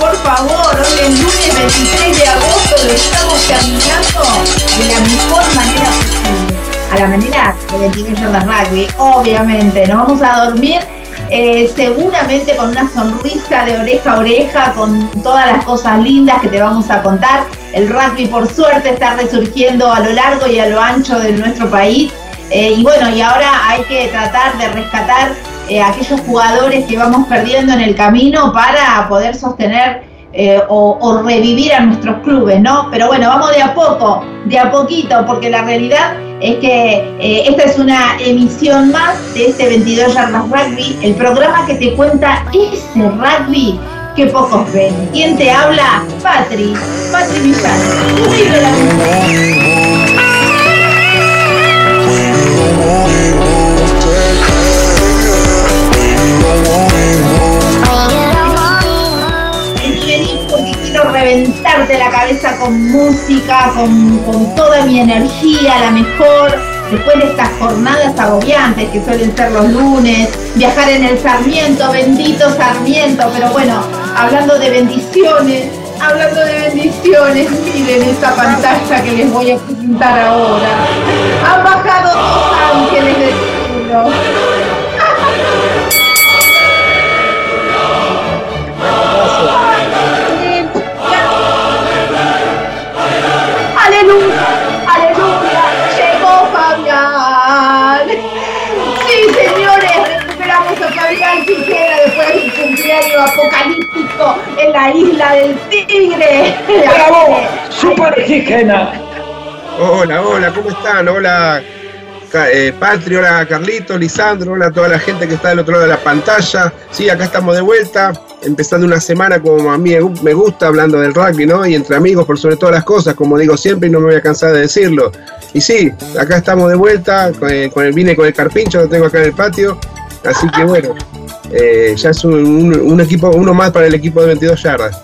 Por favor, hoy es lunes 26 de agosto, lo estamos terminando de la mejor manera posible. A la manera de 22 Jordan Rugby, obviamente. Nos vamos a dormir eh, seguramente con una sonrisa de oreja a oreja, con todas las cosas lindas que te vamos a contar. El rugby, por suerte, está resurgiendo a lo largo y a lo ancho de nuestro país. Eh, y bueno, y ahora hay que tratar de rescatar eh, aquellos jugadores que vamos perdiendo en el camino para poder sostener eh, o, revivir a nuestros clubes, ¿no? Pero bueno, vamos de a poco, de a poquito, porque la realidad es que eh, esta es una emisión más de este 22 Yardas Rugby, el programa que te cuenta ese rugby que pocos ven. ¿Quién te habla? Patri, Patri Millán. Reventarte la cabeza con música, con, toda mi energía, la mejor, después de estas jornadas agobiantes que suelen ser los lunes, viajar en el Sarmiento, bendito Sarmiento, pero bueno, hablando de bendiciones, hablando de bendiciones, miren esta pantalla que les voy a presentar ahora. Hola, hola, ¿cómo están? Hola, eh, Patri, hola Carlito, Lisandro, hola a toda la gente que está del otro lado de la pantalla. Sí, acá estamos de vuelta, empezando una semana como a mí me gusta, hablando del rugby, ¿no? Y entre amigos por sobre todas las cosas, como digo siempre y no me voy a cansar de decirlo. Y sí, acá estamos de vuelta, con el, vine con el carpincho, lo tengo acá en el patio. Así que bueno, eh, ya es un, equipo, uno más para el equipo de 22 yardas.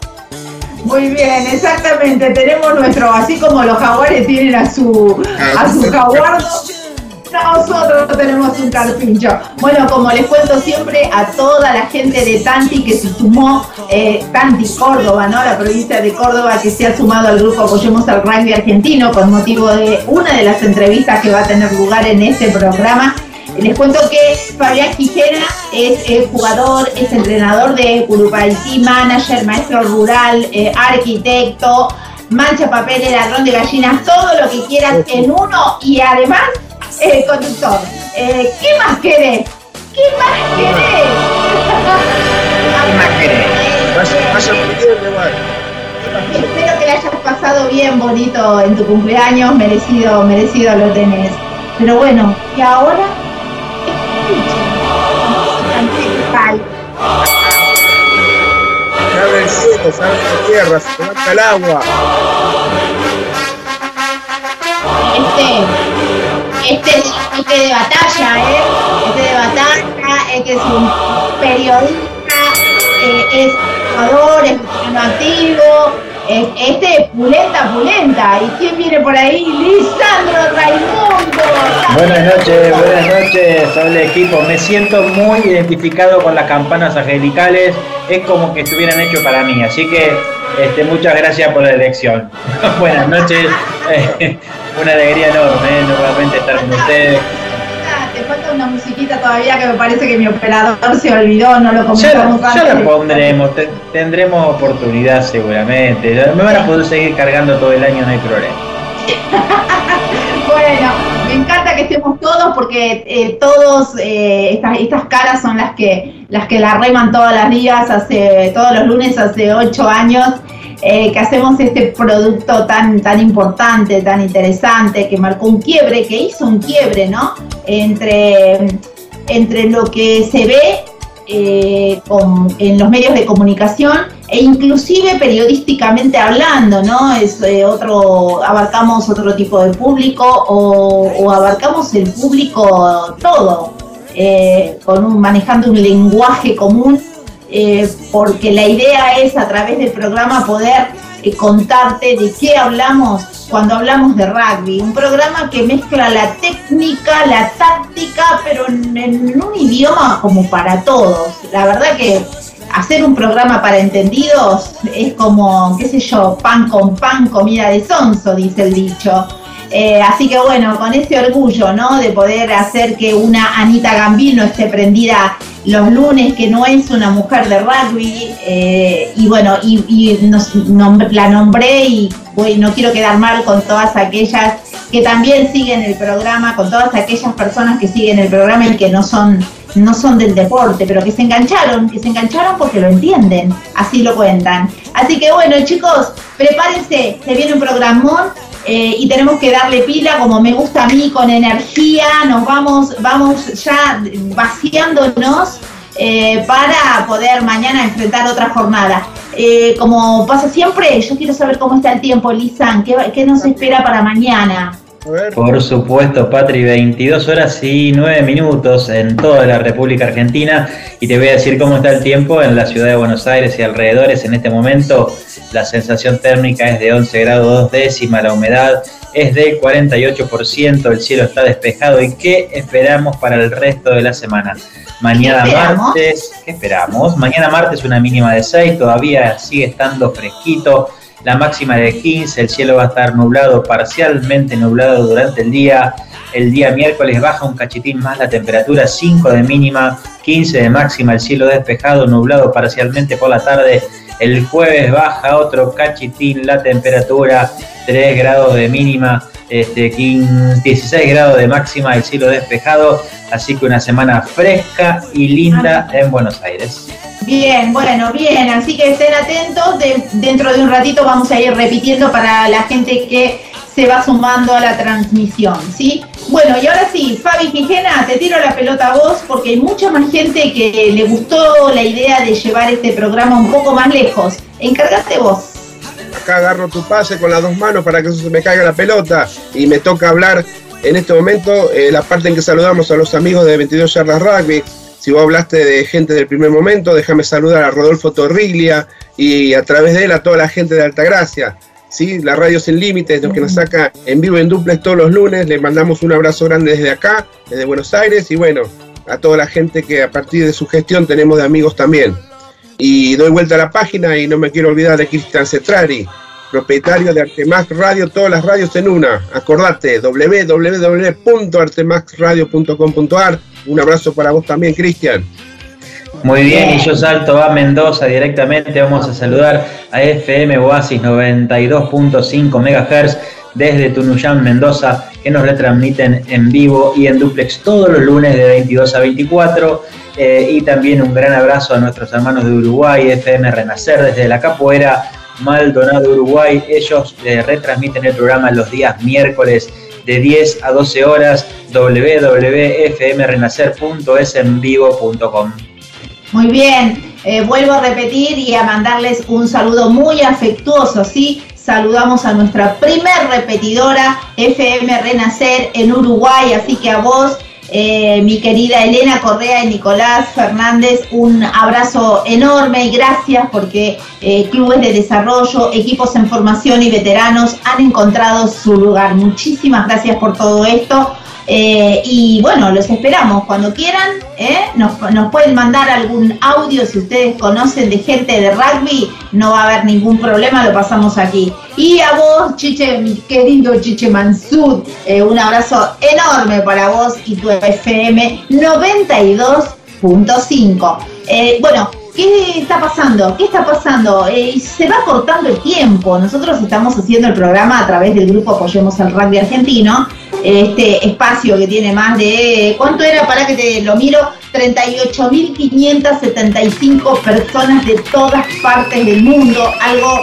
Muy bien, exactamente. Tenemos nuestro, así como los jaguares tienen a su, a su jaguardo, Nosotros tenemos un carpincho. Bueno, como les cuento siempre a toda la gente de Tanti que se sumó, eh, Tanti Córdoba, ¿no? La provincia de Córdoba que se ha sumado al grupo Apoyemos al Rugby Argentino con motivo de una de las entrevistas que va a tener lugar en este programa. Les cuento que Fabián Quijera es jugador, es entrenador de Curupaití, manager, maestro rural, eh, arquitecto, mancha papel, ladrón de gallinas, todo lo que quieras en uno y además eh, conductor. Eh, ¿Qué más querés? ¿Qué más querés? ¿Qué más querés? Espero que le hayas pasado bien bonito en tu cumpleaños, merecido, merecido lo tenés. Pero bueno, ¿y ahora? El cielo, se abre la tierra, se levanta el agua. Este, este, este de batalla, ¿eh? Este de batalla, este es un periodista, eh, es jugador, es un activo, este es Pulenta Pulenta. ¿Y quién viene por ahí? Lisandro Raimundo. Buenas noches, buenas noches, el equipo. Me siento muy identificado con las campanas angelicales. Es como que estuvieran hechos para mí. Así que este, muchas gracias por la elección. buenas noches. Una alegría enorme, ¿eh? nuevamente estar con ustedes te falta una musiquita todavía que me parece que mi operador se olvidó, no lo comentamos ya, ya la pondremos, tendremos oportunidad seguramente. Me van a poder seguir cargando todo el año, no hay problema. bueno, me encanta que estemos todos porque eh, todos eh, estas, estas caras son las que las que la reman todos los días, hace todos los lunes hace ocho años eh, que hacemos este producto tan, tan importante, tan interesante, que marcó un quiebre, que hizo un quiebre, ¿no? Entre, entre lo que se ve eh, en los medios de comunicación e inclusive periodísticamente hablando, ¿no? Es eh, otro, abarcamos otro tipo de público o, abarcamos el público todo, manejando un lenguaje común eh, porque la idea es a través del programa poder eh, contarte de qué hablamos cuando hablamos de rugby. Un programa que mezcla la técnica, la táctica, pero en, un idioma como para todos. La verdad que hacer un programa para entendidos es como, qué sé yo, pan con pan, comida de sonso, dice el dicho. Eh, así que bueno, con ese orgullo, ¿no? De poder hacer que una Anita Gambino esté prendida los lunes, que no es una mujer de rugby, eh, y bueno, y, la nombré y no quiero quedar mal con todas aquellas que también siguen el programa, con todas aquellas personas que siguen el programa y que no son no son del deporte, pero que se engancharon, que se engancharon porque lo entienden, así lo cuentan. Así que bueno, chicos, prepárense, se viene un programón eh, y tenemos que darle pila, como me gusta a mí, con energía, nos vamos, vamos ya vaciándonos eh, para poder mañana enfrentar otra jornada. Eh, como pasa siempre, yo quiero saber cómo está el tiempo, Lisan, ¿qué, qué nos espera para mañana? Por supuesto, Patri, 22 horas y 9 minutos en toda la República Argentina y te voy a decir cómo está el tiempo en la ciudad de Buenos Aires y alrededores. En este momento la sensación térmica es de 11 grados 2 décimas, la humedad es de 48%, el cielo está despejado y ¿qué esperamos para el resto de la semana? Mañana martes, ¿qué esperamos? Mañana martes una mínima de 6, todavía sigue estando fresquito la máxima de 15, el cielo va a estar nublado, parcialmente nublado durante el día. El día miércoles baja un cachitín más la temperatura, 5 de mínima, 15 de máxima, el cielo despejado, nublado parcialmente por la tarde. El jueves baja otro cachitín la temperatura, 3 grados de mínima, este, 16 grados de máxima, el cielo despejado. Así que una semana fresca y linda en Buenos Aires. Bien, bueno, bien, así que estén atentos, dentro de un ratito vamos a ir repitiendo para la gente que se va sumando a la transmisión, ¿sí? Bueno, y ahora sí, Fabi Quijena, te tiro la pelota a vos porque hay mucha más gente que le gustó la idea de llevar este programa un poco más lejos. Encárgate vos. Acá agarro tu pase con las dos manos para que eso se me caiga la pelota y me toca hablar en este momento eh, la parte en que saludamos a los amigos de 22 Yardas Rugby, si vos hablaste de gente del primer momento, déjame saludar a Rodolfo Torriglia y a través de él a toda la gente de Altagracia. ¿sí? La Radio Sin Límites, los que nos saca en vivo en duplex todos los lunes. Les mandamos un abrazo grande desde acá, desde Buenos Aires, y bueno, a toda la gente que a partir de su gestión tenemos de amigos también. Y doy vuelta a la página y no me quiero olvidar de Cristian Cetrari, propietario de Artemax Radio, todas las radios en una. Acordate, www.artemaxradio.com.ar. Un abrazo para vos también, Cristian. Muy bien, y yo salto a Mendoza directamente. Vamos a saludar a FM Oasis 92.5 MHz desde Tunuyán, Mendoza, que nos retransmiten en vivo y en duplex todos los lunes de 22 a 24. Eh, y también un gran abrazo a nuestros hermanos de Uruguay, FM Renacer desde la Capoeira Maldonado, Uruguay. Ellos eh, retransmiten el programa los días miércoles de 10 a 12 horas www.fmrenacer.esenvivo.com. Muy bien, eh, vuelvo a repetir y a mandarles un saludo muy afectuoso, ¿sí? Saludamos a nuestra primer repetidora FM Renacer en Uruguay, así que a vos eh, mi querida Elena Correa y Nicolás Fernández, un abrazo enorme y gracias porque eh, clubes de desarrollo, equipos en formación y veteranos han encontrado su lugar. Muchísimas gracias por todo esto. Eh, y bueno, los esperamos cuando quieran. ¿eh? Nos, pueden mandar algún audio si ustedes conocen de gente de rugby. No va a haber ningún problema, lo pasamos aquí. Y a vos, Chiche, mi querido Chiche Mansud, eh, un abrazo enorme para vos y tu FM 92.5. bueno, ¿Qué está pasando? ¿Qué está pasando? Eh, se va cortando el tiempo. Nosotros estamos haciendo el programa a través del grupo Apoyemos al Rugby Argentino. Este espacio que tiene más de. ¿Cuánto era? Para que te lo miro. 38.575 personas de todas partes del mundo. Algo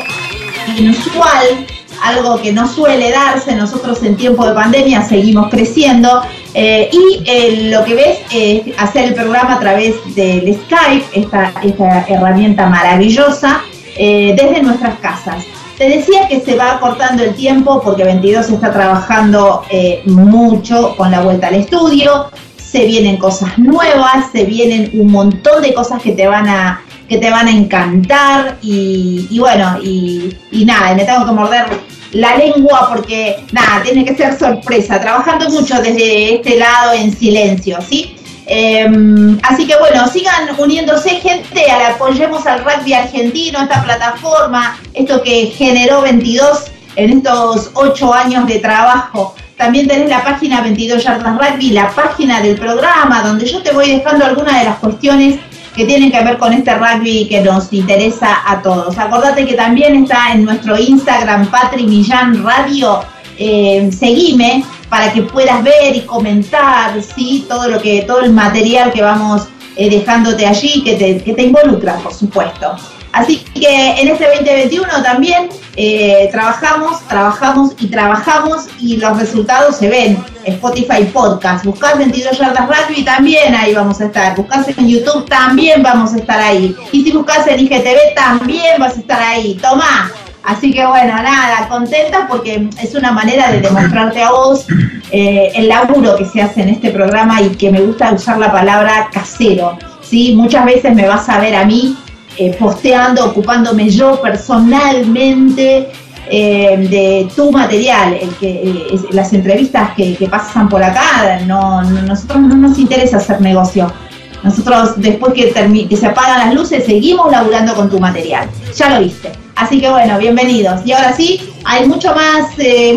inusual algo que no suele darse. Nosotros en tiempo de pandemia seguimos creciendo eh, y eh, lo que ves es hacer el programa a través del Skype, esta, esta herramienta maravillosa, eh, desde nuestras casas. Te decía que se va cortando el tiempo porque 22 está trabajando mucho con la vuelta al estudio, se vienen cosas nuevas, se vienen un montón de cosas que te van a que te van a encantar y, bueno, y, nada, me tengo que morder la lengua porque, nada, tiene que ser sorpresa, trabajando mucho desde este lado en silencio, ¿sí? Em, así que bueno, sigan uniéndose gente, apoyemos al rugby argentino, esta plataforma, esto que generó 22 en estos 8 años de trabajo. También tenés la página 22 Yardas Rugby, la página del programa, donde yo te voy dejando algunas de las cuestiones que tienen que ver con este rugby que nos interesa a todos. Acordate que también está en nuestro Instagram Patri Millán Radio. Eh, seguime para que puedas ver y comentar ¿sí? todo lo que todo el material que vamos eh, dejándote allí que te, que te involucra por supuesto Así que en este 2021 también eh, trabajamos, trabajamos y trabajamos y los resultados se ven. Spotify Podcast, buscás 22 yardas rugby también ahí vamos a estar. Buscás en YouTube también vamos a estar ahí. Y si buscas en IGTV también vas a estar ahí. Tomá. Así que bueno, nada, contenta porque es una manera de demostrarte a vos eh, el laburo que se hace en este programa y que me gusta usar la palabra casero. ¿sí? Muchas veces me vas a ver a mí eh, posteando, ocupándome yo personalmente eh, de tu material, eh, las entrevistas que, pasan por acá, no, nosotros no nos interesa hacer negocio. Nosotros después que, que se apagan las luces seguimos laburando con tu material. Ya lo viste. Así que bueno, bienvenidos. Y ahora sí, hay mucho más,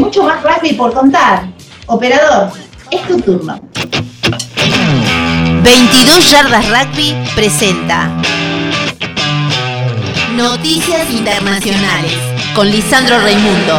mucho más rugby por contar. Operador, es tu turno. 22 Yardas Rugby presenta Noticias Internacionales con Lisandro Raimundo.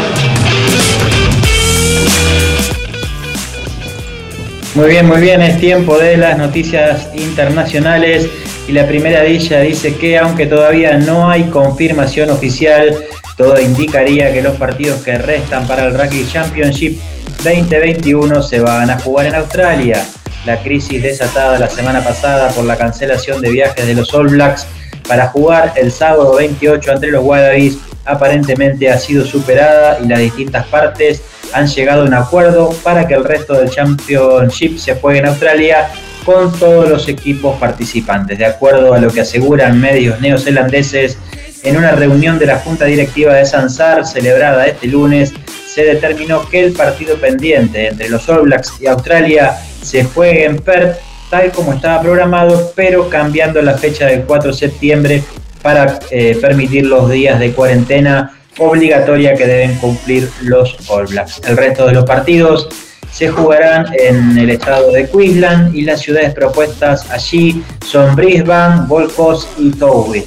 Muy bien, muy bien, es tiempo de las noticias internacionales y la primera de dice que aunque todavía no hay confirmación oficial, todo indicaría que los partidos que restan para el Rugby Championship 2021 se van a jugar en Australia. La crisis desatada la semana pasada por la cancelación de viajes de los All Blacks para jugar el sábado 28 entre los Wallabies aparentemente ha sido superada y las distintas partes han llegado a un acuerdo para que el resto del Championship se juegue en Australia con todos los equipos participantes. De acuerdo a lo que aseguran medios neozelandeses, En una reunión de la Junta Directiva de Sansar celebrada este lunes, se determinó que el partido pendiente entre los All Blacks y Australia se juegue en Perth tal como estaba programado, pero cambiando la fecha del 4 de septiembre para eh, permitir los días de cuarentena obligatoria que deben cumplir los All Blacks. El resto de los partidos se jugarán en el estado de Queensland y las ciudades propuestas allí son Brisbane, Gold Coast y Townsville.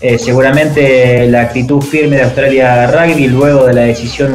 Eh, seguramente la actitud firme de Australia Rugby luego de la decisión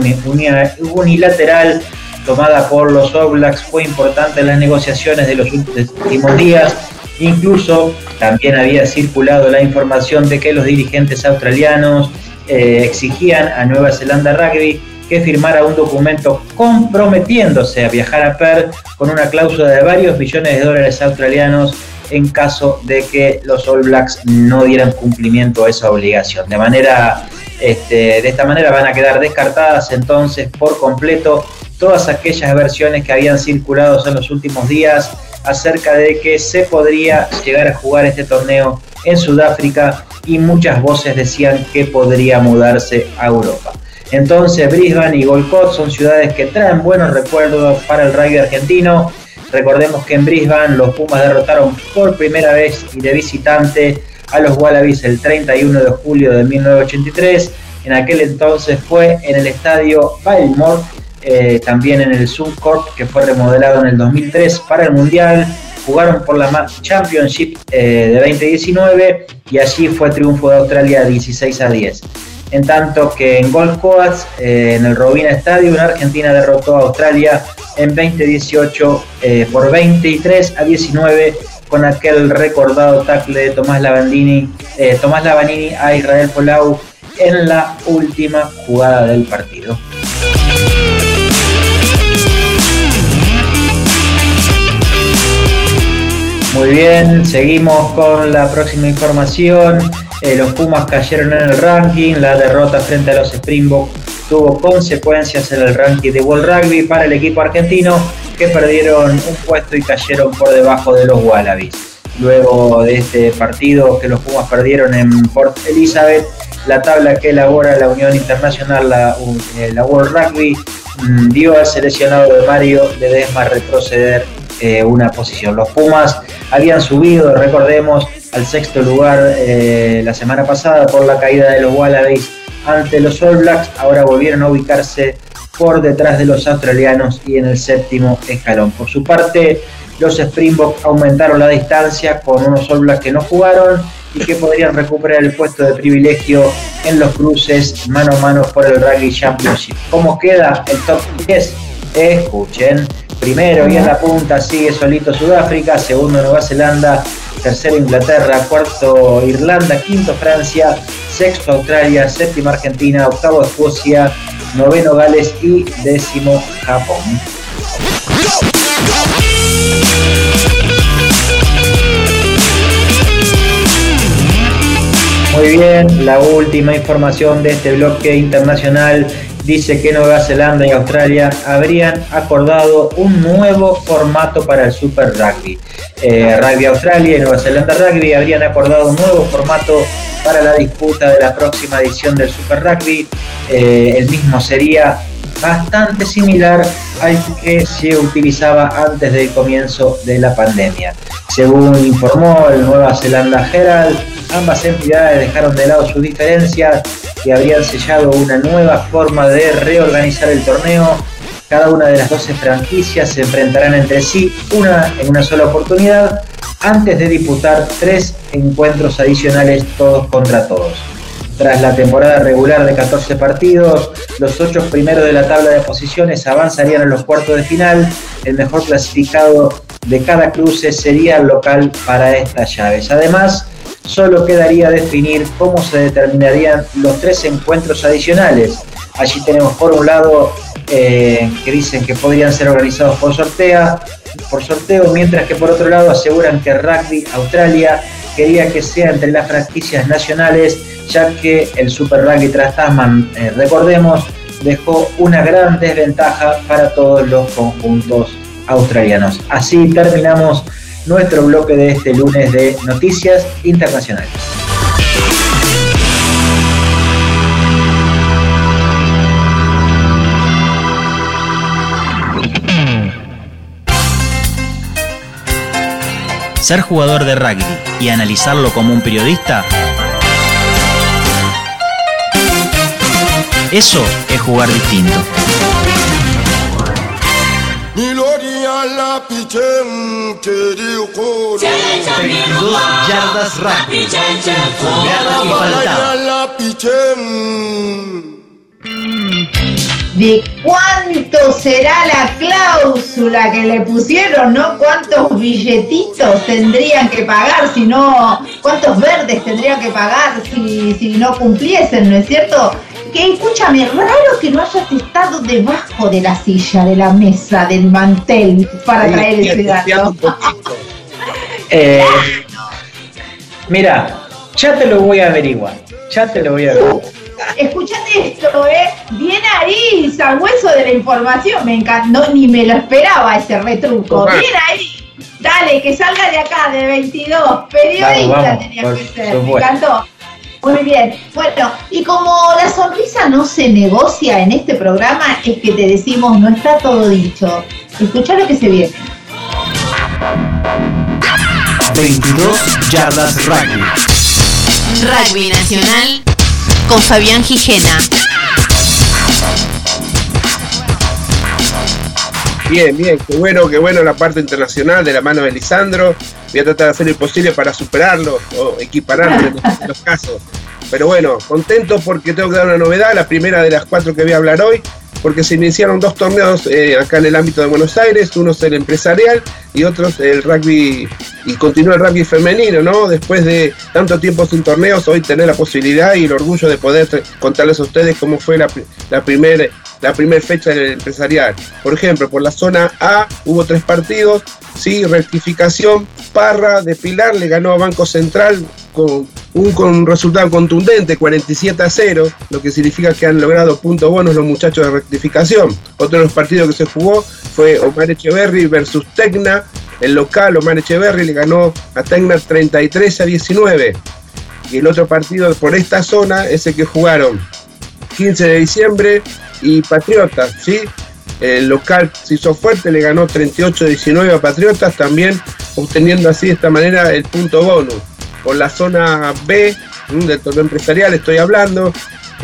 unilateral tomada por los All Blacks fue importante en las negociaciones de los últimos días. Incluso también había circulado la información de que los dirigentes australianos eh, exigían a Nueva Zelanda Rugby que firmara un documento comprometiéndose a viajar a Perth con una cláusula de varios millones de dólares australianos en caso de que los All Blacks no dieran cumplimiento a esa obligación. De manera, este, de esta manera van a quedar descartadas entonces por completo todas aquellas versiones que habían circulado en los últimos días acerca de que se podría llegar a jugar este torneo en Sudáfrica y muchas voces decían que podría mudarse a Europa. Entonces Brisbane y Gold Coast son ciudades que traen buenos recuerdos para el rugby argentino. Recordemos que en Brisbane los Pumas derrotaron por primera vez y de visitante a los Wallabies el 31 de julio de 1983. En aquel entonces fue en el estadio Baltimore eh, también en el Suncorp, que fue remodelado en el 2003 para el Mundial. Jugaron por la Championship eh, de 2019 y allí fue triunfo de Australia 16 a 10. En tanto que en Gold Coast, eh, en el Robina Stadium, Argentina derrotó a Australia en 2018 por 23 a 19 con aquel recordado tackle de Tomás Lavandini, Tomás Lavanini a Israel Polau en la última jugada del partido. Muy bien, seguimos con la próxima información. Eh, los Pumas cayeron en el ranking, la derrota frente a los Springboks tuvo consecuencias en el ranking de World Rugby para el equipo argentino que perdieron un puesto y cayeron por debajo de los Wallabies. Luego de este partido que los Pumas perdieron en Port Elizabeth, la tabla que elabora la Unión Internacional, la, eh, World Rugby, mm, dio al seleccionado de Mario Ledesma retroceder eh, una posición. Los Pumas habían subido, recordemos, al sexto lugar eh, la semana pasada por la caída de los Wallabies ante los All Blacks, ahora volvieron a ubicarse por detrás de los australianos y en el séptimo escalón. Por su parte, los Springboks aumentaron la distancia con unos All Blacks que no jugaron y que podrían recuperar el puesto de privilegio en los cruces mano a mano por el Rugby Championship. ¿Cómo queda el top 10? Escuchen. Primero y en la punta sigue solito Sudáfrica, segundo Nueva Zelanda, tercero Inglaterra, cuarto Irlanda, quinto Francia, sexto Australia, séptimo Argentina, octavo Escocia, noveno Gales y décimo Japón. Muy bien, la última información de este bloque internacional dice que Nueva Zelanda y Australia habrían acordado un nuevo formato para el Super Rugby. Eh, rugby Australia y Nueva Zelanda Rugby habrían acordado un nuevo formato para la disputa de la próxima edición del Super Rugby. Eh, el mismo sería bastante similar al que se utilizaba antes del comienzo de la pandemia. Según informó el Nueva Zelanda Herald, ambas entidades dejaron de lado sus diferencias y habrían sellado una nueva forma de reorganizar el torneo. Cada una de las 12 franquicias se enfrentarán entre sí, una en una sola oportunidad, antes de disputar tres encuentros adicionales todos contra todos. Tras la temporada regular de 14 partidos, los ocho primeros de la tabla de posiciones avanzarían a los cuartos de final. El mejor clasificado de cada cruce sería el local para estas llaves. Además, solo quedaría definir cómo se determinarían los tres encuentros adicionales. Allí tenemos por un lado eh, que dicen que podrían ser organizados por sorteo, por sorteo, mientras que por otro lado aseguran que Rugby Australia quería que sea entre las franquicias nacionales, ya que el Super Rugby tras Tasman, eh, recordemos, dejó una gran desventaja para todos los conjuntos australianos. Así terminamos nuestro bloque de este lunes de noticias internacionales. Ser jugador de rugby y analizarlo como un periodista. Eso es jugar distinto. 22 yardas. ¿De cuánto será la cláusula que le pusieron, no? ¿Cuántos billetitos tendrían que pagar si no, cuántos verdes tendrían que pagar si, si no cumpliesen, ¿no es cierto? Que escúchame, raro que no hayas estado debajo de la silla, de la mesa, del mantel para Ahí, traer ese dato. Eh, mira, ya te lo voy a averiguar. Ya te lo voy a averiguar. Escuchate esto, ¿eh? Bien ahí, hueso de la información. Me encantó, ni me lo esperaba ese retruco. Bien ahí. Dale, que salga de acá, de 22. Periodista Vamos, vamos, tenía por que ser. Me encantó. Muy bien. Bueno, y como la sonrisa no se negocia en este programa, es que te decimos, no está todo dicho. Escucha lo que se viene. 22 yardas rugby. Rugby Nacional con Fabián Gijena. Bien, bien, qué bueno, qué bueno la parte internacional de la mano de Lisandro. Voy a tratar de hacer lo posible para superarlo o equipararlo en los- en los casos. Pero bueno, contento porque tengo que dar una novedad, la primera de las cuatro que voy a hablar hoy, porque se iniciaron dos torneos eh, acá en el ámbito de Buenos Aires, uno es el empresarial y otro es el rugby, y continúa el rugby femenino, ¿no? Después de tanto tiempo sin torneos, hoy tener la posibilidad y el orgullo de poder contarles a ustedes cómo fue la, la primera la primera fecha del empresarial. Por ejemplo, por la zona A hubo tres partidos, sí, rectificación, Parra de Pilar le ganó a Banco Central con un, con un resultado contundente, 47 a 0, lo que significa que han logrado puntos buenos los muchachos de rectificación. Otro de los partidos que se jugó fue Omar Echeverry versus Tecna, el local Omar Echeverry le ganó a Tecna 33 a 19. Y el otro partido por esta zona es el que jugaron 15 de diciembre y Patriotas, ¿sí? El local se hizo fuerte, le ganó 38-19 a Patriotas, también obteniendo así de esta manera el punto bonus. Por la zona B mm, del torneo empresarial estoy hablando,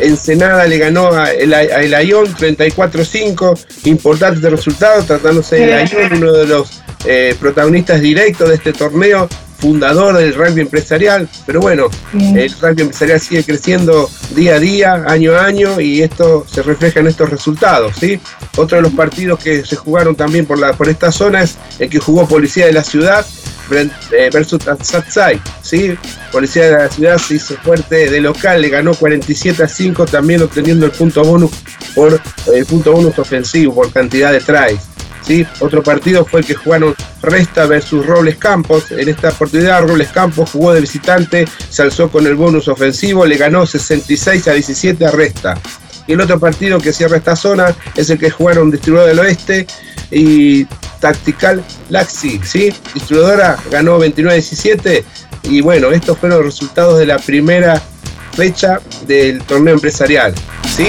Ensenada le ganó a el, a el Ayón 34-5, importante resultado, tratándose del Ayón, uno de los eh, protagonistas directos de este torneo, fundador del rugby empresarial, pero bueno, el rugby empresarial sigue creciendo día a día, año a año, y esto se refleja en estos resultados, ¿sí? Otro de los partidos que se jugaron también por, la, por esta zona es el que jugó Policía de la Ciudad eh, versus Satsai, ¿sí? Policía de la Ciudad se hizo fuerte de local, le ganó 47 a 5, también obteniendo el punto bonus por el punto bonus ofensivo, por cantidad de tries. Otro partido fue el que jugaron Resta versus Robles Campos. En esta oportunidad Robles Campos jugó de visitante, se alzó con el bonus ofensivo, le ganó 66 a 17 a Resta. Y el otro partido que cierra esta zona es el que jugaron Distribuidor del Oeste y Tactical Laxi, ¿sí? Distribuidora ganó 29 a 17 y bueno, estos fueron los resultados de la primera fecha del torneo empresarial, ¿sí?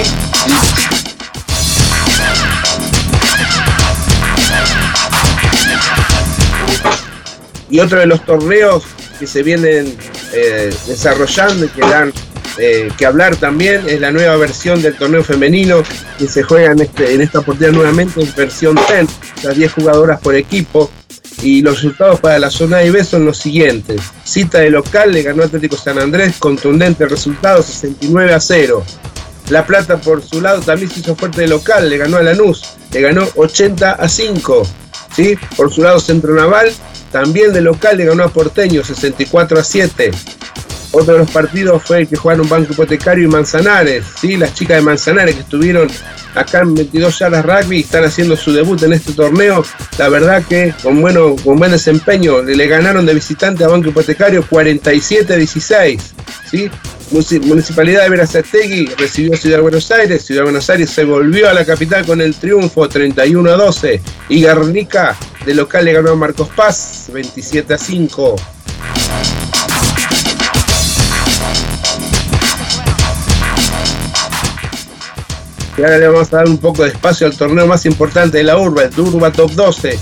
Y otro de los torneos que se vienen eh, desarrollando y que dan eh, que hablar también es la nueva versión del torneo femenino que se juega en, este, en esta oportunidad nuevamente en versión 10, las 10 jugadoras por equipo. Y los resultados para la zona A y B son los siguientes. Cita de local le ganó Atlético San Andrés, contundente resultado, 69 a 0. La Plata por su lado también se hizo fuerte de local, le ganó a Lanús, le ganó 80 a 5. ¿sí? Por su lado Centro Naval, también de local le ganó a Porteño, 64 a 7. Otro de los partidos fue el que jugaron Banco Hipotecario y Manzanares, ¿sí? las chicas de Manzanares que estuvieron acá en 22 yardas rugby y están haciendo su debut en este torneo. La verdad que con, bueno, con buen desempeño le, ganaron de visitante a Banco Hipotecario 47 a 16. ¿sí? Municip- Municipalidad de Verazategui recibió Ciudad de Buenos Aires. Ciudad de Buenos Aires se volvió a la capital con el triunfo 31 a 12. Y Guernica de local le ganó a Marcos Paz 27 a 5. Y ahora le vamos a dar un poco de espacio al torneo más importante de la urba, el Turba Top 12.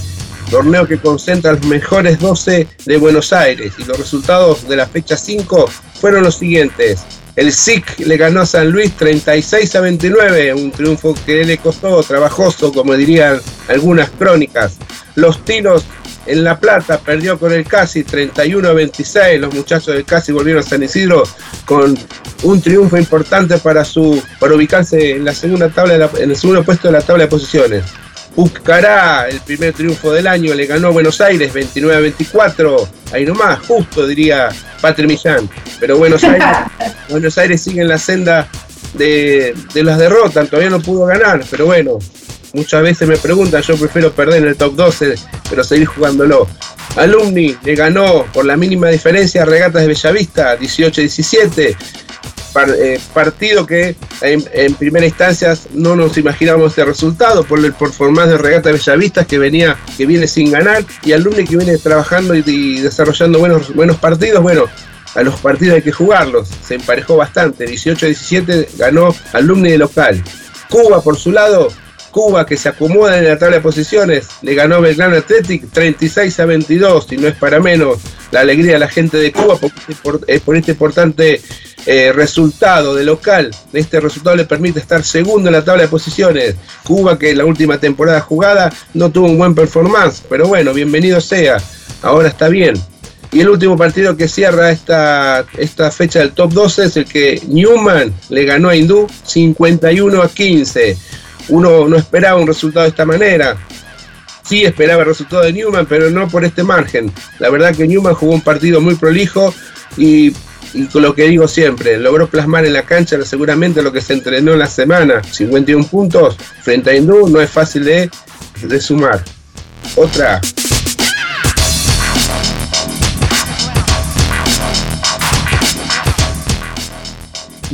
torneo que concentra los mejores 12 de Buenos Aires y los resultados de la fecha 5 fueron los siguientes. El SIC le ganó a San Luis 36 a 29, un triunfo que le costó trabajoso, como dirían algunas crónicas. Los tiros en La Plata perdió con el Casi 31 a 26. Los muchachos del Casi volvieron a San Isidro con un triunfo importante para su para ubicarse en la segunda tabla en el segundo puesto de la tabla de posiciones. Pucará, el primer triunfo del año, le ganó a Buenos Aires 29 a 24. Ahí nomás, justo diría Patri Millán. Pero Buenos Aires, Buenos Aires sigue en la senda de, de las derrotas, todavía no pudo ganar, pero bueno, muchas veces me preguntan, yo prefiero perder en el top 12, pero seguir jugándolo. Alumni le ganó por la mínima diferencia a Regatas de Bellavista, 18-17. Eh, partido que en, primera instancia no nos imaginábamos este resultado por el performance de Regata Bellavista que venía, que viene sin ganar, y Alumni que viene trabajando y, desarrollando buenos, buenos partidos. Bueno, a los partidos hay que jugarlos. Se emparejó bastante. 18-17 ganó Alumni de local. Cuba, por su lado, Cuba que se acomoda en la tabla de posiciones, le ganó Belgrano Athletic 36 a 22 y no es para menos la alegría de la gente de Cuba por, este, por este importante eh, resultado de local. Este resultado le permite estar segundo en la tabla de posiciones. Cuba que en la última temporada jugada no tuvo un buen performance, pero bueno, bienvenido sea. Ahora está bien. Y el último partido que cierra esta, esta fecha del top 12 es el que Newman le ganó a Hindú 51 a 15 uno no esperaba un resultado de esta manera. Sí esperaba el resultado de Newman, pero no por este margen. La verdad que Newman jugó un partido muy prolijo y, con lo que digo siempre, logró plasmar en la cancha seguramente lo que se entrenó en la semana. 51 puntos frente a Hindú no es fácil de, de sumar. Otra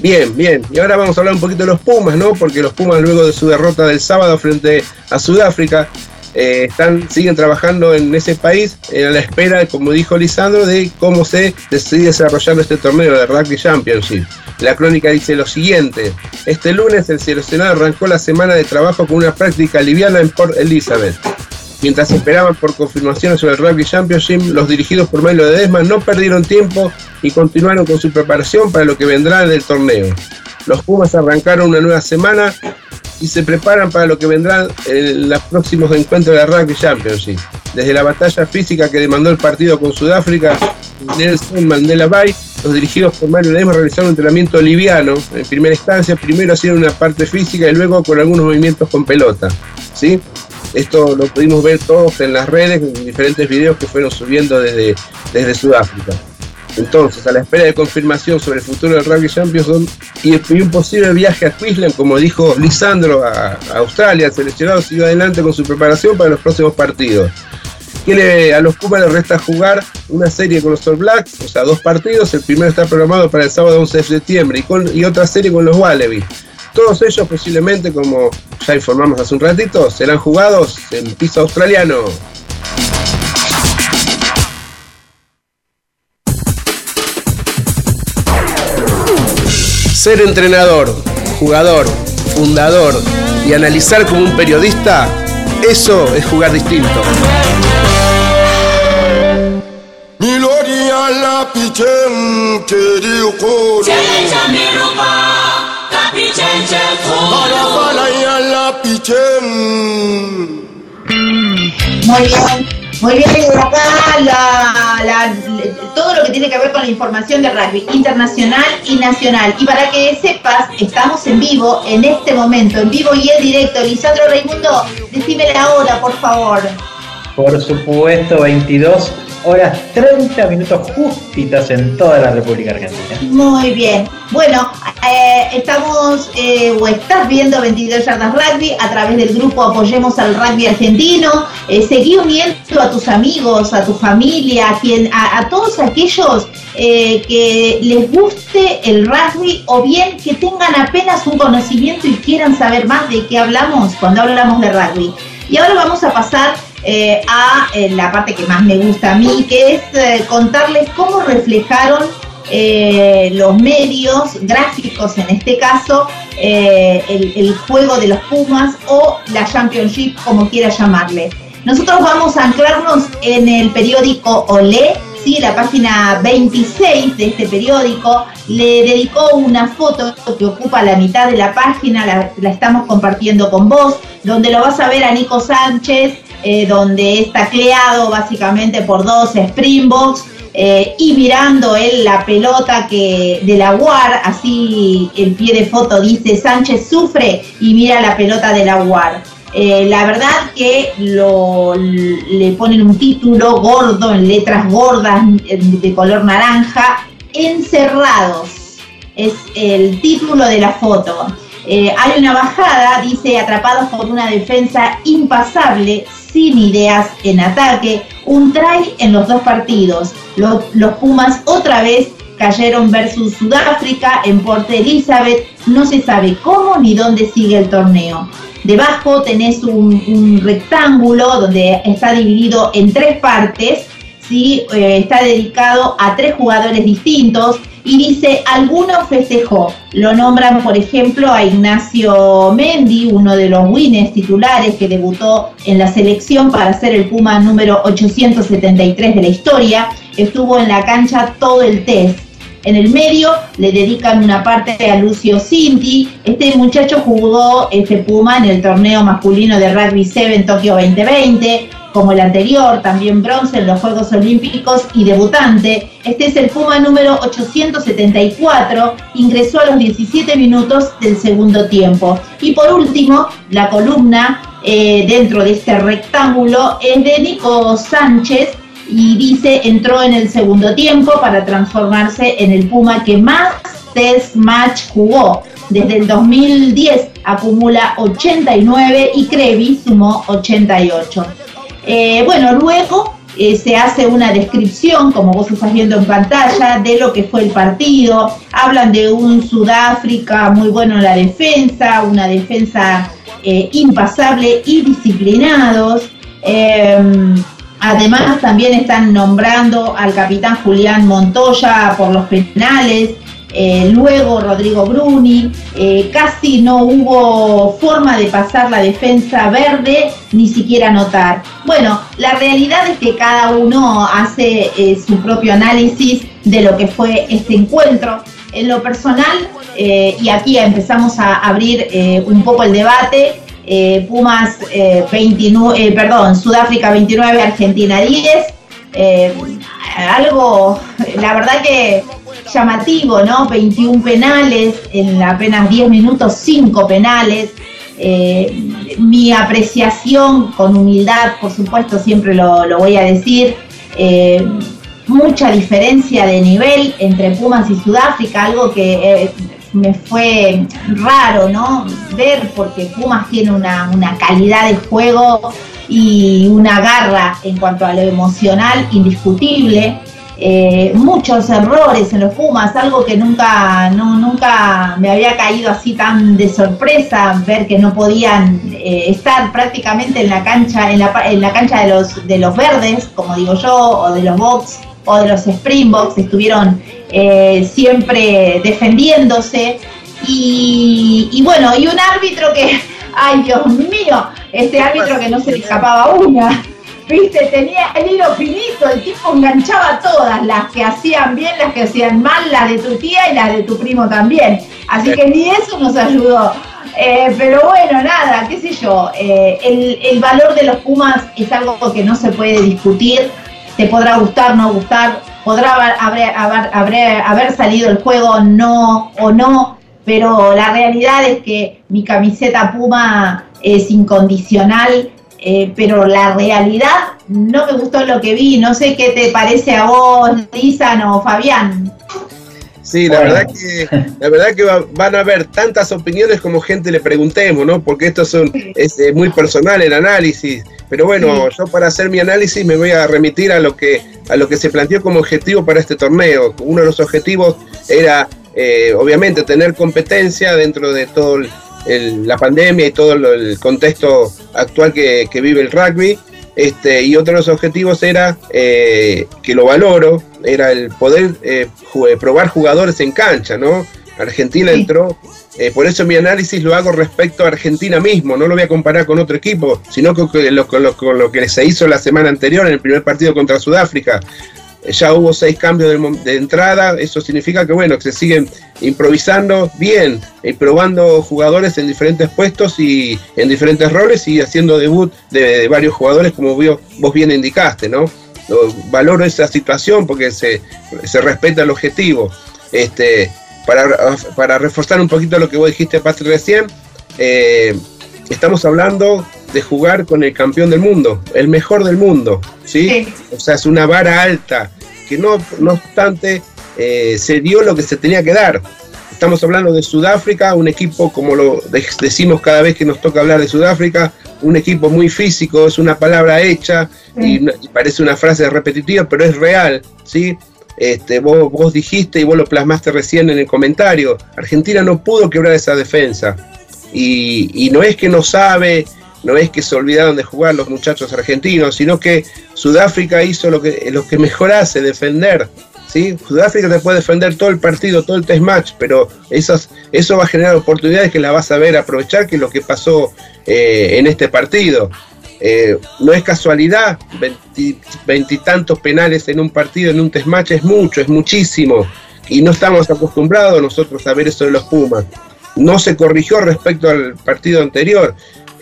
Bien, bien. Y ahora vamos a hablar un poquito de los Pumas, ¿no? Porque los Pumas luego de su derrota del sábado frente a Sudáfrica, eh, están, siguen trabajando en ese país a la espera, como dijo Lisandro, de cómo se sigue desarrollando este torneo de Rugby Championship. La crónica dice lo siguiente, este lunes el seleccionado arrancó la semana de trabajo con una práctica liviana en Port Elizabeth. Mientras esperaban por confirmaciones sobre el Rugby Championship, los dirigidos por Milo de Desma no perdieron tiempo y continuaron con su preparación para lo que vendrá en el torneo. Los Pumas arrancaron una nueva semana y se preparan para lo que vendrá en los próximos encuentros de la Rugby Championship. Desde la batalla física que demandó el partido con Sudáfrica, Nelson Mandela Bay, los dirigidos por Mario Ledesma realizaron un entrenamiento liviano. En primera instancia, primero hacían una parte física y luego con algunos movimientos con pelota. Esto lo pudimos ver todos en las redes, en diferentes videos que fueron subiendo desde, desde Sudáfrica. Entonces, a la espera de confirmación sobre el futuro del Rugby Champions y, un posible viaje a Queensland, como dijo Lisandro, a, Australia, el seleccionado siguió adelante con su preparación para los próximos partidos. A los Pumas les resta jugar una serie con los All Blacks, o sea, dos partidos. El primero está programado para el sábado 11 de septiembre y, con, y otra serie con los Wallabies. Todos ellos posiblemente, como ya informamos hace un ratito, serán jugados en piso australiano. Ser entrenador, jugador, fundador y analizar como un periodista, eso es jugar distinto. Muy bien, muy bien. Acá todo lo que tiene que ver con la información de rugby internacional y nacional. Y para que sepas, estamos en vivo en este momento, en vivo y en directo. Lisandro Raimundo, decime la hora, por favor. Por supuesto, 22 horas 30 minutos justitas en toda la República Argentina. Muy bien. Bueno, eh, estamos eh, o estás viendo 22 Yardas Rugby a través del grupo Apoyemos al Rugby Argentino. Eh, seguí uniendo a tus amigos, a tu familia, a, quien, a, todos aquellos que les guste el rugby o bien que tengan apenas un conocimiento y quieran saber más de qué hablamos cuando hablamos de rugby. Y ahora vamos a pasar eh, a eh, la parte que más me gusta a mí, que es eh, contarles cómo reflejaron los medios gráficos, en este caso, el, juego de los Pumas o la Championship, como quiera llamarle. Nosotros vamos a anclarnos en el periódico Olé, ¿sí? la página 26 de este periódico, le dedicó una foto que ocupa la mitad de la página, la, estamos compartiendo con vos, donde lo vas a ver a Nico Sánchez, eh, donde está cleado básicamente por dos Springboks, eh, y mirando él la pelota que de la UAR, así el pie de foto dice Sánchez sufre y mira la pelota de la UAR. Eh, la verdad que lo, le ponen un título gordo en letras gordas de color naranja, encerrados. Es el título de la foto. Hay una bajada, dice, atrapados por una defensa impasable, sin ideas en ataque, un try en los dos partidos. Los, Pumas otra vez cayeron versus Sudáfrica en Port Elizabeth, no se sabe cómo ni dónde sigue el torneo. Debajo tenés un, rectángulo donde está dividido en tres partes, ¿sí? Eh, está dedicado a tres jugadores distintos y dice, alguno festejó. Lo nombran, por ejemplo, a Ignacio Mendy, uno de los winners titulares que debutó en la selección para ser el Puma número 873 de la historia. Estuvo en la cancha todo el test. En el medio le dedican una parte a Lucio Cinti. Este muchacho jugó este Puma en el torneo masculino de Rugby 7 en Tokio 2020, como el anterior, también bronce en los Juegos Olímpicos y debutante. Este es el Puma número 874, ingresó a los 17 minutos del segundo tiempo. Y por último, la columna eh, dentro de este rectángulo es de Nico Sánchez, y dice entró en el segundo tiempo para transformarse en el Puma que más test match jugó. Desde el 2010 acumula 89 y Crevi sumó 88. Eh, bueno, luego eh, se hace una descripción, como vos estás viendo en pantalla, de lo que fue el partido. Hablan de un Sudáfrica muy bueno en la defensa, una defensa eh, impasable y disciplinados. Además, también están nombrando al capitán Julián Montoya por los penales, eh, luego Rodrigo Bruni, eh, casi no hubo forma de pasar la defensa verde, ni siquiera anotar. Bueno, la realidad es que cada uno hace eh, su propio análisis de lo que fue este encuentro. En lo personal, y aquí empezamos a abrir un poco el debate, Pumas 29, eh, eh, perdón, Sudáfrica 29, Argentina 10. algo, la verdad que llamativo, ¿no? 21 penales, en apenas 10 minutos 5 penales. mi apreciación con humildad, por supuesto, siempre lo, voy a decir. mucha diferencia de nivel entre Pumas y Sudáfrica, algo que me fue raro, ¿no? Ver, porque Pumas tiene una, calidad de juego y una garra en cuanto a lo emocional indiscutible. Eh, muchos errores en los Pumas, algo que nunca, nunca me había caído así tan de sorpresa, ver que no podían eh, estar prácticamente en la cancha, en la, en la cancha de los, de los verdes, como digo yo, o de los Box o de los Springboks, estuvieron eh, siempre defendiéndose. Y, bueno, y un árbitro que, ay Dios mío, este árbitro que no se le escapaba una. Viste, tenía el hilo finito, el tipo enganchaba todas, las que hacían bien, las que hacían mal, las de tu tía y las de tu primo también. Así que ni eso nos ayudó. Eh, pero bueno, nada, qué sé yo, eh, el, el valor de los Pumas es algo que no se puede discutir te podrá gustar, no gustar, podrá haber, haber, haber, salido el juego no o no, pero la realidad es que mi camiseta Puma es incondicional, eh, pero la realidad no me gustó lo que vi, no sé qué te parece a vos, Lisan o Fabián. Sí, la verdad que la verdad que van a haber tantas opiniones como gente le preguntemos, ¿no? Porque esto es, es eh, muy personal el análisis. Pero bueno, yo para hacer mi análisis me voy a remitir a lo que a lo que se planteó como objetivo para este torneo. Uno de los objetivos era, eh, obviamente, tener competencia dentro de todo la pandemia y todo el contexto actual que, vive el rugby. Este, y otro de los objetivos era, eh, que lo valoro, era el poder eh, probar jugadores en cancha, ¿no? Argentina entró Eh, por eso mi análisis lo hago respecto a Argentina mismo, no lo voy a comparar con otro equipo, sino con, lo, con lo que se hizo la semana anterior en el primer partido contra Sudáfrica ya hubo seis cambios de, entrada, eso significa que bueno, que se siguen improvisando bien y probando jugadores en diferentes puestos y en diferentes roles y haciendo debut de, varios jugadores como vos bien indicaste, ¿no? Valoro esa situación porque se, respeta el objetivo. Este, para, para, reforzar un poquito lo que vos dijiste, Patrick, recién, eh, estamos hablando de jugar con el campeón del mundo, el mejor del mundo, ¿sí? O sea, es una vara alta, que no, no obstante eh, se dio lo que se tenía que dar. Estamos hablando de Sudáfrica, un equipo, como lo decimos cada vez que nos toca hablar de Sudáfrica, un equipo muy físico, es una palabra hecha y, parece una frase repetitiva, pero es real, ¿sí? Este, vos, vos dijiste y vos lo plasmaste recién en el comentario, Argentina no pudo quebrar esa defensa. Y, y no es que no sabe, no es que se olvidaron de jugar los muchachos argentinos, sino que Sudáfrica hizo lo que, lo que mejor hace, defender. Sudáfrica te puede defender todo el partido, todo el test match, pero eso va a generar oportunidades que la vas a ver aprovechar, que es lo que pasó eh, en este partido. Eh, no es casualidad, veintitantos penales en un partido, en un test match, es mucho, es muchísimo. Y no estamos acostumbrados nosotros a ver eso de los Pumas. No se corrigió respecto al partido anterior.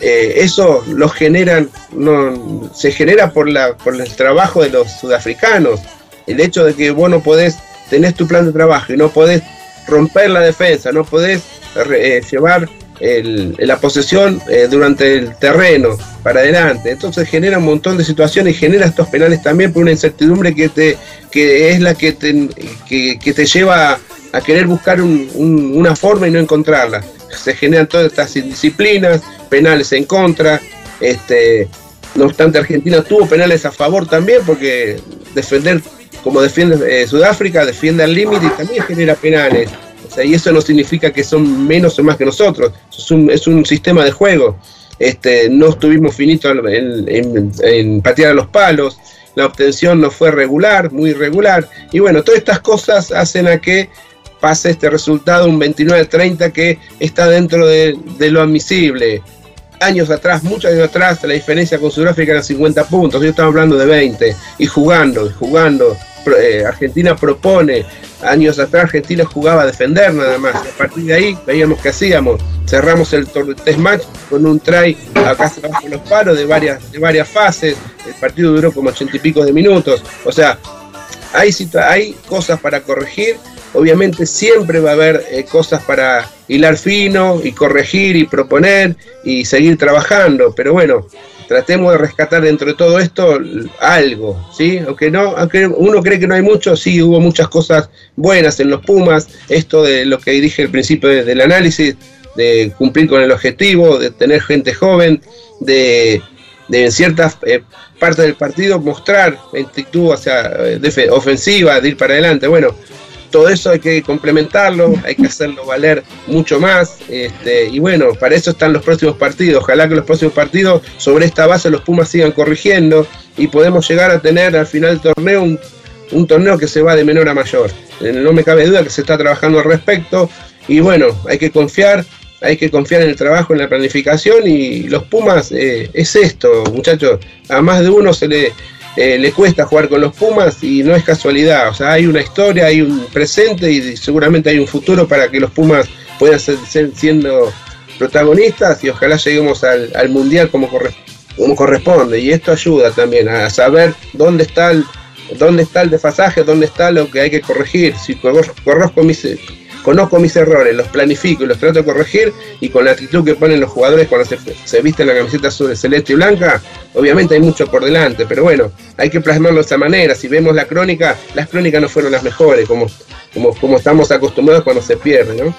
Eh, eso lo generan, no, se genera por, la, por el trabajo de los sudafricanos. El hecho de que vos no podés, tenés tu plan de trabajo y no podés romper la defensa, no podés eh, llevar la posesión eh, durante el terreno para adelante. Entonces genera un montón de situaciones y genera estos penales también por una incertidumbre que, te, que es la que te, que, te lleva a querer buscar una forma y no encontrarla se generan todas estas indisciplinas, penales en contra. Este, no obstante, Argentina tuvo penales a favor también, porque defender, como defiende eh, Sudáfrica, defiende al límite y también genera penales. y eso no significa que son menos o más que nosotros, es un, es un sistema de juego. Este, no estuvimos finitos en, patear a los palos, la obtención no fue regular, muy irregular, y bueno, todas estas cosas hacen a que pase este resultado, un 29-30 que está dentro de, lo admisible. Años atrás, muchos años atrás, la diferencia con Sudáfrica era 50 puntos, yo estaba hablando de 20, y jugando, y jugando. Eh, Argentina propone, años atrás Argentina jugaba a defender nada más, a partir de ahí veíamos que hacíamos, cerramos el test match con un try acá se bajo los paros de varias, de varias fases, el partido duró como ochenta y pico de minutos, o sea, hay, hay cosas para corregir obviamente siempre va a haber eh, cosas para hilar fino y corregir y proponer y seguir trabajando, pero bueno, tratemos de rescatar dentro de todo esto algo, ¿sí? Aunque no, aunque uno cree que no hay mucho, sí hubo muchas cosas buenas en los Pumas, esto de lo que dije al principio del análisis, de cumplir con el objetivo, de tener gente joven, de, en ciertas eh, partes del partido mostrar actitud hacia, eh, ofensiva, de ir para adelante. Bueno, todo eso hay que complementarlo, hay que hacerlo valer mucho más. Este, y bueno, para eso están los próximos partidos. Ojalá que los próximos partidos, sobre esta base, los Pumas sigan corrigiendo y podemos llegar a tener al final del torneo un, torneo que se va de menor a mayor. Eh, no me cabe duda que se está trabajando al respecto. Y bueno, hay que confiar, hay que confiar en el trabajo, en la planificación. Y los Pumas eh, es esto, muchachos. A más de uno se le eh, le cuesta jugar con los Pumas y no es casualidad. O sea, hay una historia, hay un presente y seguramente hay un futuro para que los Pumas puedan ser, siendo protagonistas y ojalá lleguemos al, Mundial como, como corresponde. Y esto ayuda también a saber dónde está el, dónde está el desfasaje, dónde está lo que hay que corregir. Si conozco mis, conozco mis errores, los planifico y los trato de corregir y con la actitud que ponen los jugadores cuando se, visten la camiseta azul, celeste y blanca, obviamente hay mucho por delante, pero bueno, hay que plasmarlo de esa manera. Si vemos la crónica, las crónicas no fueron las mejores, como, como, como estamos acostumbrados cuando se pierde, ¿no?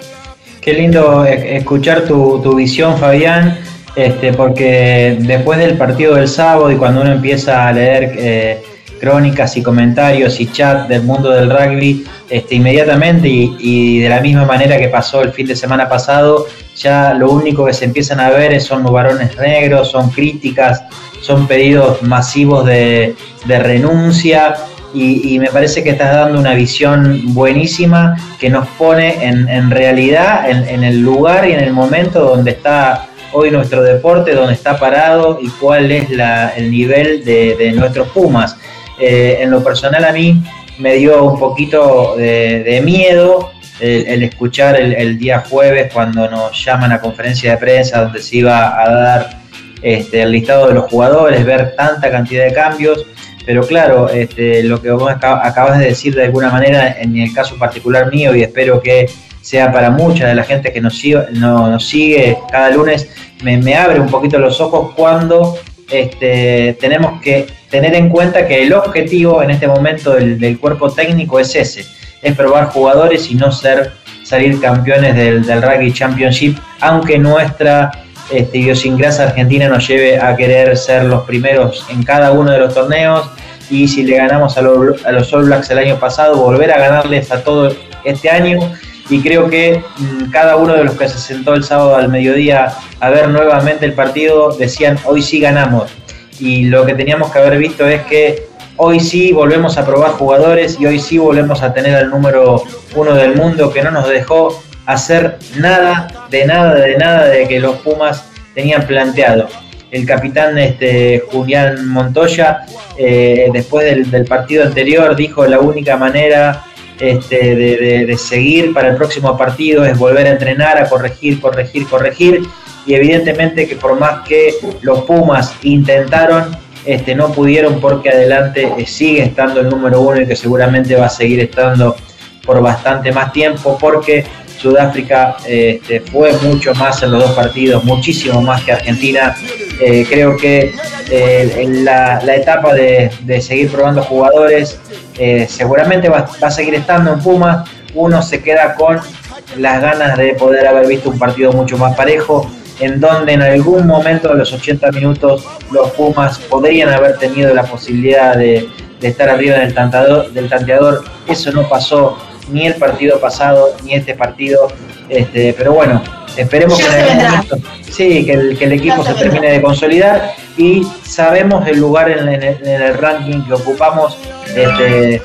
Qué lindo escuchar tu, visión, Fabián, este, porque después del partido del sábado y cuando uno empieza a leer... Eh, crónicas y comentarios y chat del mundo del rugby este, inmediatamente y, de la misma manera que pasó el fin de semana pasado, ya lo único que se empiezan a ver son varones negros, son críticas, son pedidos masivos de, renuncia y, me parece que estás dando una visión buenísima que nos pone en, realidad en, el lugar y en el momento donde está hoy nuestro deporte, donde está parado y cuál es el nivel de, nuestros Pumas. Eh, en lo personal a mí me dio un poquito de, miedo el, escuchar el, día jueves cuando nos llaman a conferencia de prensa donde se iba a dar este, el listado de los jugadores, ver tanta cantidad de cambios. Pero claro, este, lo que vos acabas de decir de alguna manera, en el caso particular mío, y espero que sea para mucha de la gente que nos sigue, nos sigue cada lunes, me, abre un poquito los ojos cuando este, tenemos que tener en cuenta que el objetivo en este momento del, cuerpo técnico es ese, es probar jugadores y no ser salir campeones del, Rugby Championship, aunque nuestra este, idiosincrasia argentina nos lleve a querer ser los primeros en cada uno de los torneos y si le ganamos a los, a los All Blacks el año pasado, volver a ganarles a todo este año y creo que mm, cada uno de los que se sentó el sábado al mediodía a ver nuevamente el partido decían hoy sí ganamos y lo que teníamos que haber visto es que hoy sí volvemos a probar jugadores y hoy sí volvemos a tener al número uno del mundo que no nos dejó hacer nada, de nada, de nada de que los Pumas tenían planteado. El capitán este, Julián Montoya, eh, después del, partido anterior, dijo la única manera este, de, seguir para el próximo partido es volver a entrenar, a corregir, corregir, corregir. Y evidentemente que por más que los Pumas intentaron, este, no pudieron porque adelante eh, sigue estando el número uno y que seguramente va a seguir estando por bastante más tiempo porque Sudáfrica este, fue mucho más en los dos partidos, muchísimo más que Argentina. Eh, creo que eh, en la, etapa de, seguir probando jugadores eh, seguramente va, a seguir estando en Puma. Uno se queda con las ganas de poder haber visto un partido mucho más parejo, en donde en algún momento de los 80 minutos los Pumas podrían haber tenido la posibilidad de, estar arriba del, del tanteador. Eso no pasó ni el partido pasado, ni este partido. Este, pero bueno, esperemos que, en sí, que, el, que el equipo se, termine de consolidar y sabemos el lugar en, el, ranking que ocupamos. Este,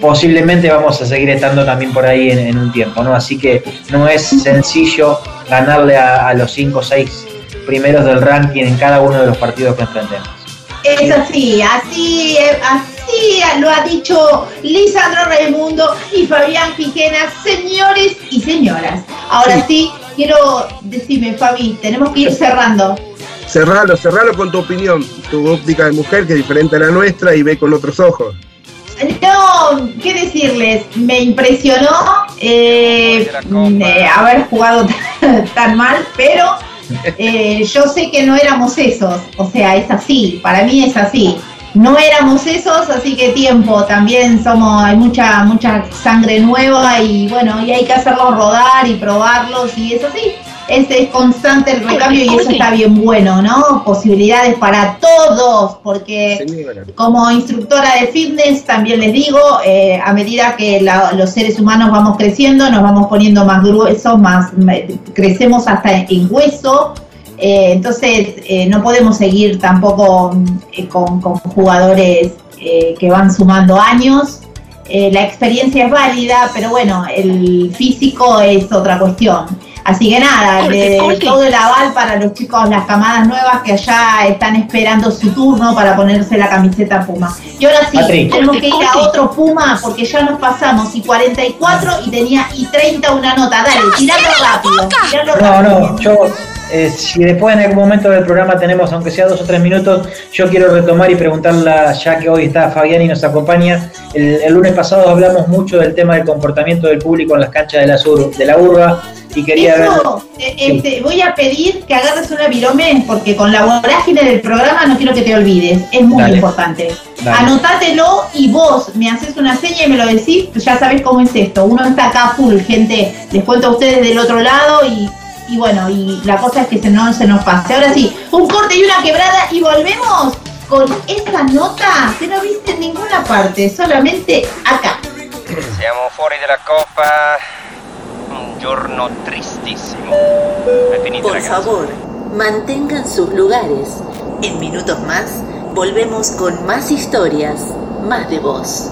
posiblemente vamos a seguir estando también por ahí en, un tiempo, ¿no? Así que no es sencillo ganarle a, a los 5 o 6 primeros del ranking en cada uno de los partidos que enfrentemos. Es así, así, así lo ha dicho Lisandro Raimundo y Fabián Quijena, señores y señoras. Ahora sí, quiero decirme, Fabi, tenemos que ir cerrando. Cerralo, cerralo con tu opinión, tu óptica de mujer que es diferente a la nuestra y ve con otros ojos. No, ¿qué decirles? Me impresionó eh, eh, haber jugado tan mal, pero eh, yo sé que no éramos esos, o sea, es así, para mí es así. No éramos esos, así que tiempo, también somos, hay mucha, mucha sangre nueva y bueno, y hay que hacerlos rodar y probarlos y es así es constante el recambio y eso está bien bueno, ¿no? Posibilidades para todos, porque como instructora de fitness también les digo, eh, a medida que los seres humanos vamos creciendo, nos vamos poniendo más gruesos, más crecemos hasta en hueso, eh, entonces eh, no podemos seguir tampoco con, con, jugadores que van sumando años. la experiencia es válida, pero bueno, el físico es otra cuestión. Así que nada, todo el aval para los chicos, las camadas nuevas que allá están esperando su turno para ponerse la camiseta Puma. Y ahora sí, tenemos que ir a otro Puma porque ya nos pasamos y 44 y tenía y 30 una nota. Dale, tiralo rápido. Tiralo no, no, yo eh, si después en algún momento del programa tenemos, aunque sea dos o tres minutos, yo quiero retomar y preguntarla, ya que hoy está Fabián y nos acompaña. El, lunes pasado hablamos mucho del tema del comportamiento del público en las canchas de la, sur, de la urba y quería Eso, eh, este, voy a pedir que agarres una virome porque con la vorágine del programa no quiero que te olvides, es muy importante. Anotátelo y vos me haces una seña y me lo decís, ya sabés cómo es esto. Uno está acá full, gente, les cuento a ustedes del otro lado y y bueno, y la cosa es que se no se nos pase. Ahora sí, un corte y una quebrada y volvemos con esta nota que no viste en ninguna parte, solamente acá. Siamo fuori la Copa, un giorno tristísimo. Por favor, mantengan sus lugares. En minutos más, volvemos con más historias, más de voz.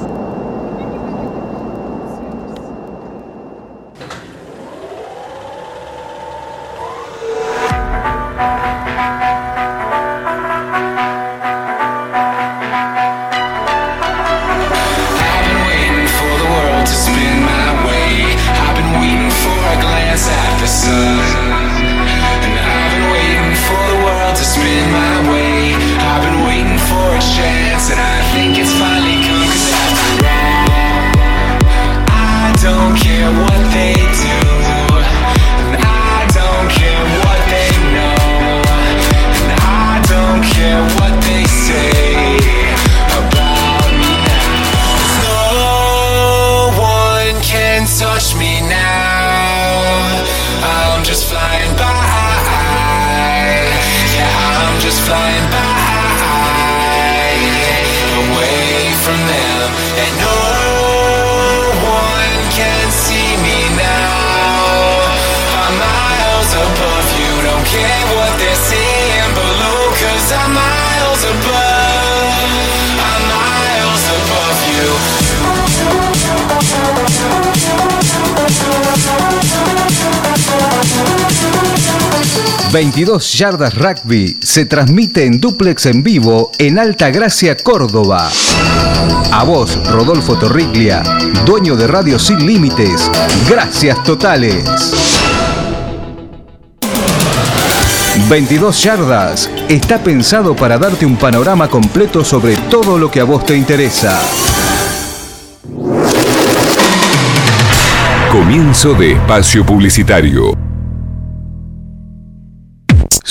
I want 22 Yardas Rugby se transmite en duplex en vivo en Alta Gracia, Córdoba. A vos, Rodolfo Torriglia, dueño de Radio Sin Límites. Gracias totales. 22 Yardas está pensado para darte un panorama completo sobre todo lo que a vos te interesa. Comienzo de espacio publicitario.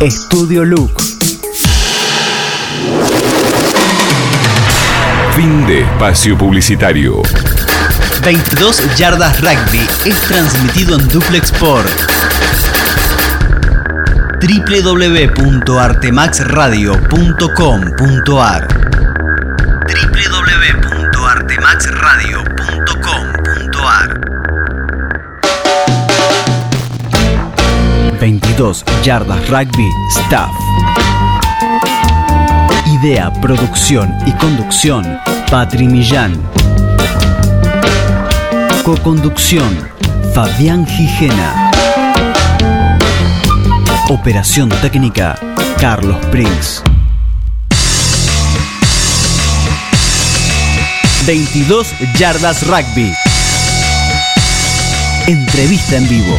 Estudio Look. Fin de espacio publicitario. 22 Yardas Rugby es transmitido en duplex por www.artemaxradio.com.ar www.artemaxradio.com.ar 22 Yardas Rugby Staff. Idea, producción y conducción Patri Millán. Co-conducción Fabián Gijena. Operación técnica Carlos Prince 22 Yardas Rugby. Entrevista en vivo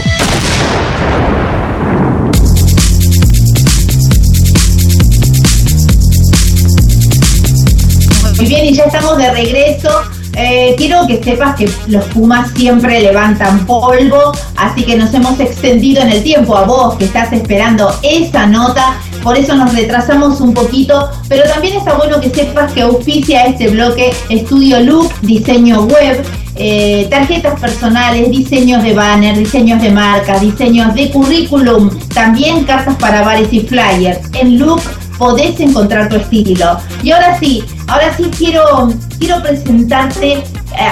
Muy bien, y ya estamos de regreso. Eh, quiero que sepas que los Pumas siempre levantan polvo, así que nos hemos extendido en el tiempo a vos que estás esperando esa nota, por eso nos retrasamos un poquito, pero también está bueno que sepas que auspicia este bloque Estudio Look, diseño web, eh, tarjetas personales, diseños de banner, diseños de marca, diseños de currículum, también cartas para bares y flyers. En Look podés encontrar tu estilo. Y ahora sí, ahora sí quiero, quiero presentarte, eh,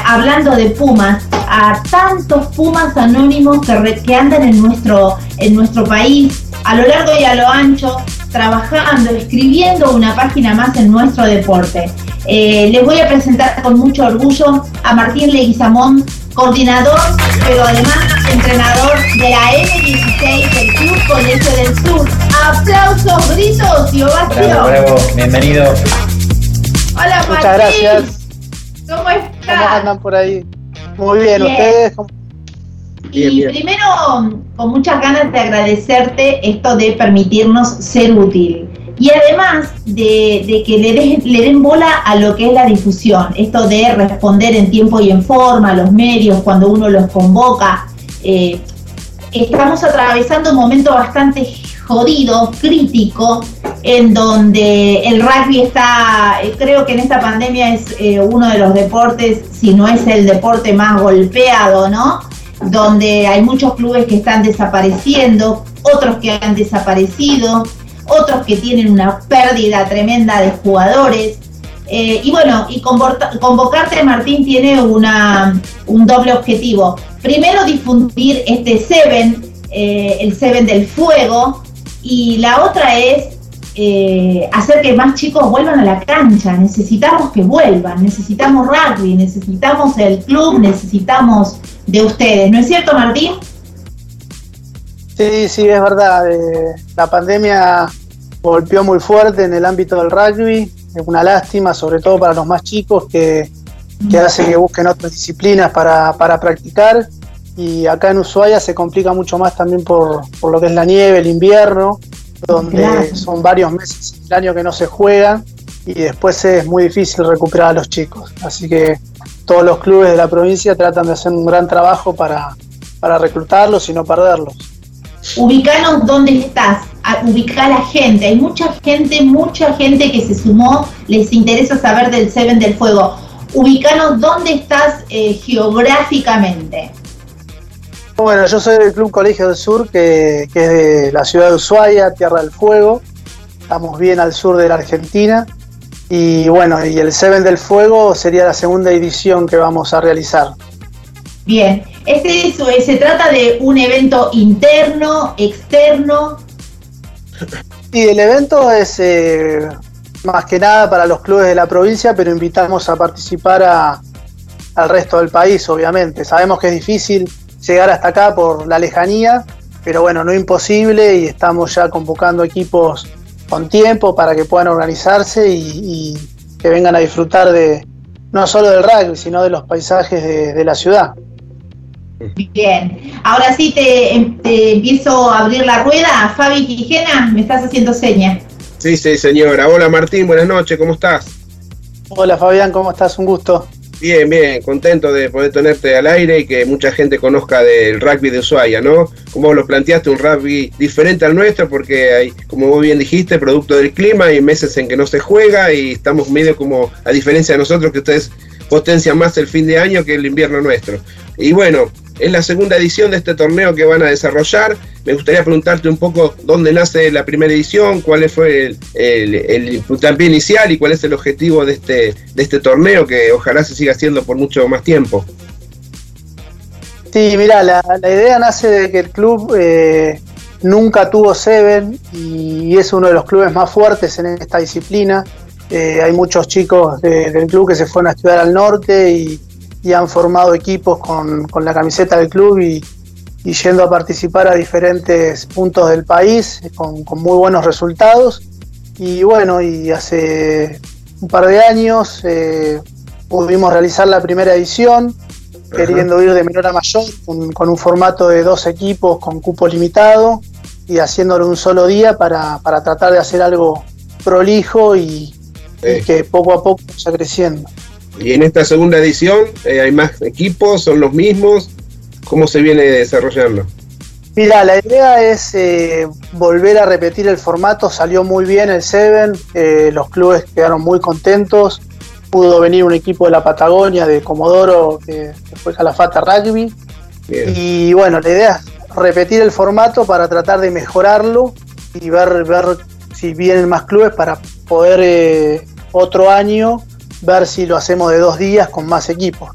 hablando de Pumas, a tantos Pumas anónimos que, que andan en nuestro, en nuestro país, a lo largo y a lo ancho, trabajando, escribiendo una página más en nuestro deporte. Eh, les voy a presentar con mucho orgullo a Martín Leguizamón, coordinador, pero además entrenador de la M16 del Club Colegio del Sur. Aplausos, gritos y ovación. bravo, bienvenido. Hola, Muchas Martín. gracias. ¿Cómo estás? ¿Cómo andan por ahí? Muy bien, Bien. ¿ustedes? ¿Cómo- Y primero, con muchas ganas de agradecerte esto de permitirnos ser útil. Y además de, de que le, des- le den bola a lo que es la difusión, esto de responder en tiempo y en forma a los medios cuando uno los convoca. Eh, estamos atravesando un momento bastante jodido, crítico, en donde el rugby está, eh, creo que en esta pandemia es eh, uno de los deportes, si no es el deporte más golpeado, ¿no? Donde hay muchos clubes que están desapareciendo, otros que han desaparecido, otros que tienen una pérdida tremenda de jugadores. Eh, y bueno, y convocarte, Martín, tiene una, un doble objetivo. Primero, difundir este Seven, eh, el Seven del Fuego, y la otra es eh, hacer que más chicos vuelvan a la cancha. Necesitamos que vuelvan, necesitamos rugby, necesitamos el club, necesitamos de ustedes. ¿No es cierto, Martín? Sí, sí, es verdad. eh, la pandemia golpeó muy fuerte en el ámbito del rugby. Es una lástima, sobre todo para los más chicos, que, que hace que busquen otras disciplinas para, para practicar. Y acá en Ushuaia se complica mucho más también por, por lo que es la nieve, el invierno, donde Claro. son varios meses del año que no se juegan y después es muy difícil recuperar a los chicos. Así que todos los clubes de la provincia tratan de hacer un gran trabajo para, para reclutarlos y no perderlos. Ubicanos dónde estás, a- ubicá a la gente. Hay mucha gente, mucha gente que se sumó, les interesa saber del Seven del Fuego. Ubicanos dónde estás eh, geográficamente. Bueno, yo soy del Club Colegio del Sur, que, que es de la ciudad de Ushuaia, Tierra del Fuego. Estamos bien al sur de la Argentina. Y bueno, y el Seven del Fuego sería la segunda edición que vamos a realizar. Bien, este es- eh, se trata de un evento interno, externo. Y el evento es eh, más que nada para los clubes de la provincia, pero invitamos a participar al resto del país, obviamente. Sabemos que es difícil llegar hasta acá por la lejanía, pero bueno, no imposible y estamos ya convocando equipos con tiempo para que puedan organizarse y, que vengan a disfrutar de no solo del rugby, sino de los paisajes de la ciudad. Bien, ahora sí te, em- te empiezo a abrir la rueda. Fabi Quijena, me estás haciendo señas. Sí, sí, señora. Hola Martín, buenas noches, ¿cómo estás? Hola Fabián, ¿cómo estás? Un gusto. Bien, bien, contento de poder tenerte al aire y que mucha gente conozca del rugby de Ushuaia, ¿no? Como vos lo planteaste, un rugby diferente al nuestro porque hay, como vos bien dijiste, producto del clima, hay meses en que no se juega y estamos medio como, a diferencia de nosotros, que ustedes potencian más el fin de año que el invierno nuestro. Y bueno, es la segunda edición de este torneo que van a desarrollar. Me gustaría preguntarte un poco dónde nace la primera edición, cuál fue el, puntapié inicial y cuál es el objetivo de este, de este torneo que ojalá se siga haciendo por mucho más tiempo. Sí, mira, la, idea nace de que el club eh, nunca tuvo Seven y es uno de los clubes más fuertes en esta disciplina. Eh, hay muchos chicos de- del club que se fueron a estudiar al norte y, y han formado equipos con, con la camiseta del club y, y yendo a participar a diferentes puntos del país con, con muy buenos resultados. Y bueno, y hace un par de años eh, pudimos realizar la primera edición queriendo ir de menor a mayor, con, con un formato de dos equipos con cupo limitado y haciéndolo un solo día para, para tratar de hacer algo prolijo y, y que poco a poco vaya creciendo. Y en esta segunda edición eh, hay más equipos, son los mismos. ¿Cómo se viene desarrollando? Mira, la idea es eh, volver a repetir el formato, salió muy bien el Seven, eh, los clubes quedaron muy contentos, pudo venir un equipo de la Patagonia, de Comodoro, que, que fue Calafata Rugby, y bueno, la idea es repetir el formato para tratar de mejorarlo y ver, ver si vienen más clubes para poder eh, otro año ver si lo hacemos de dos días con más equipos.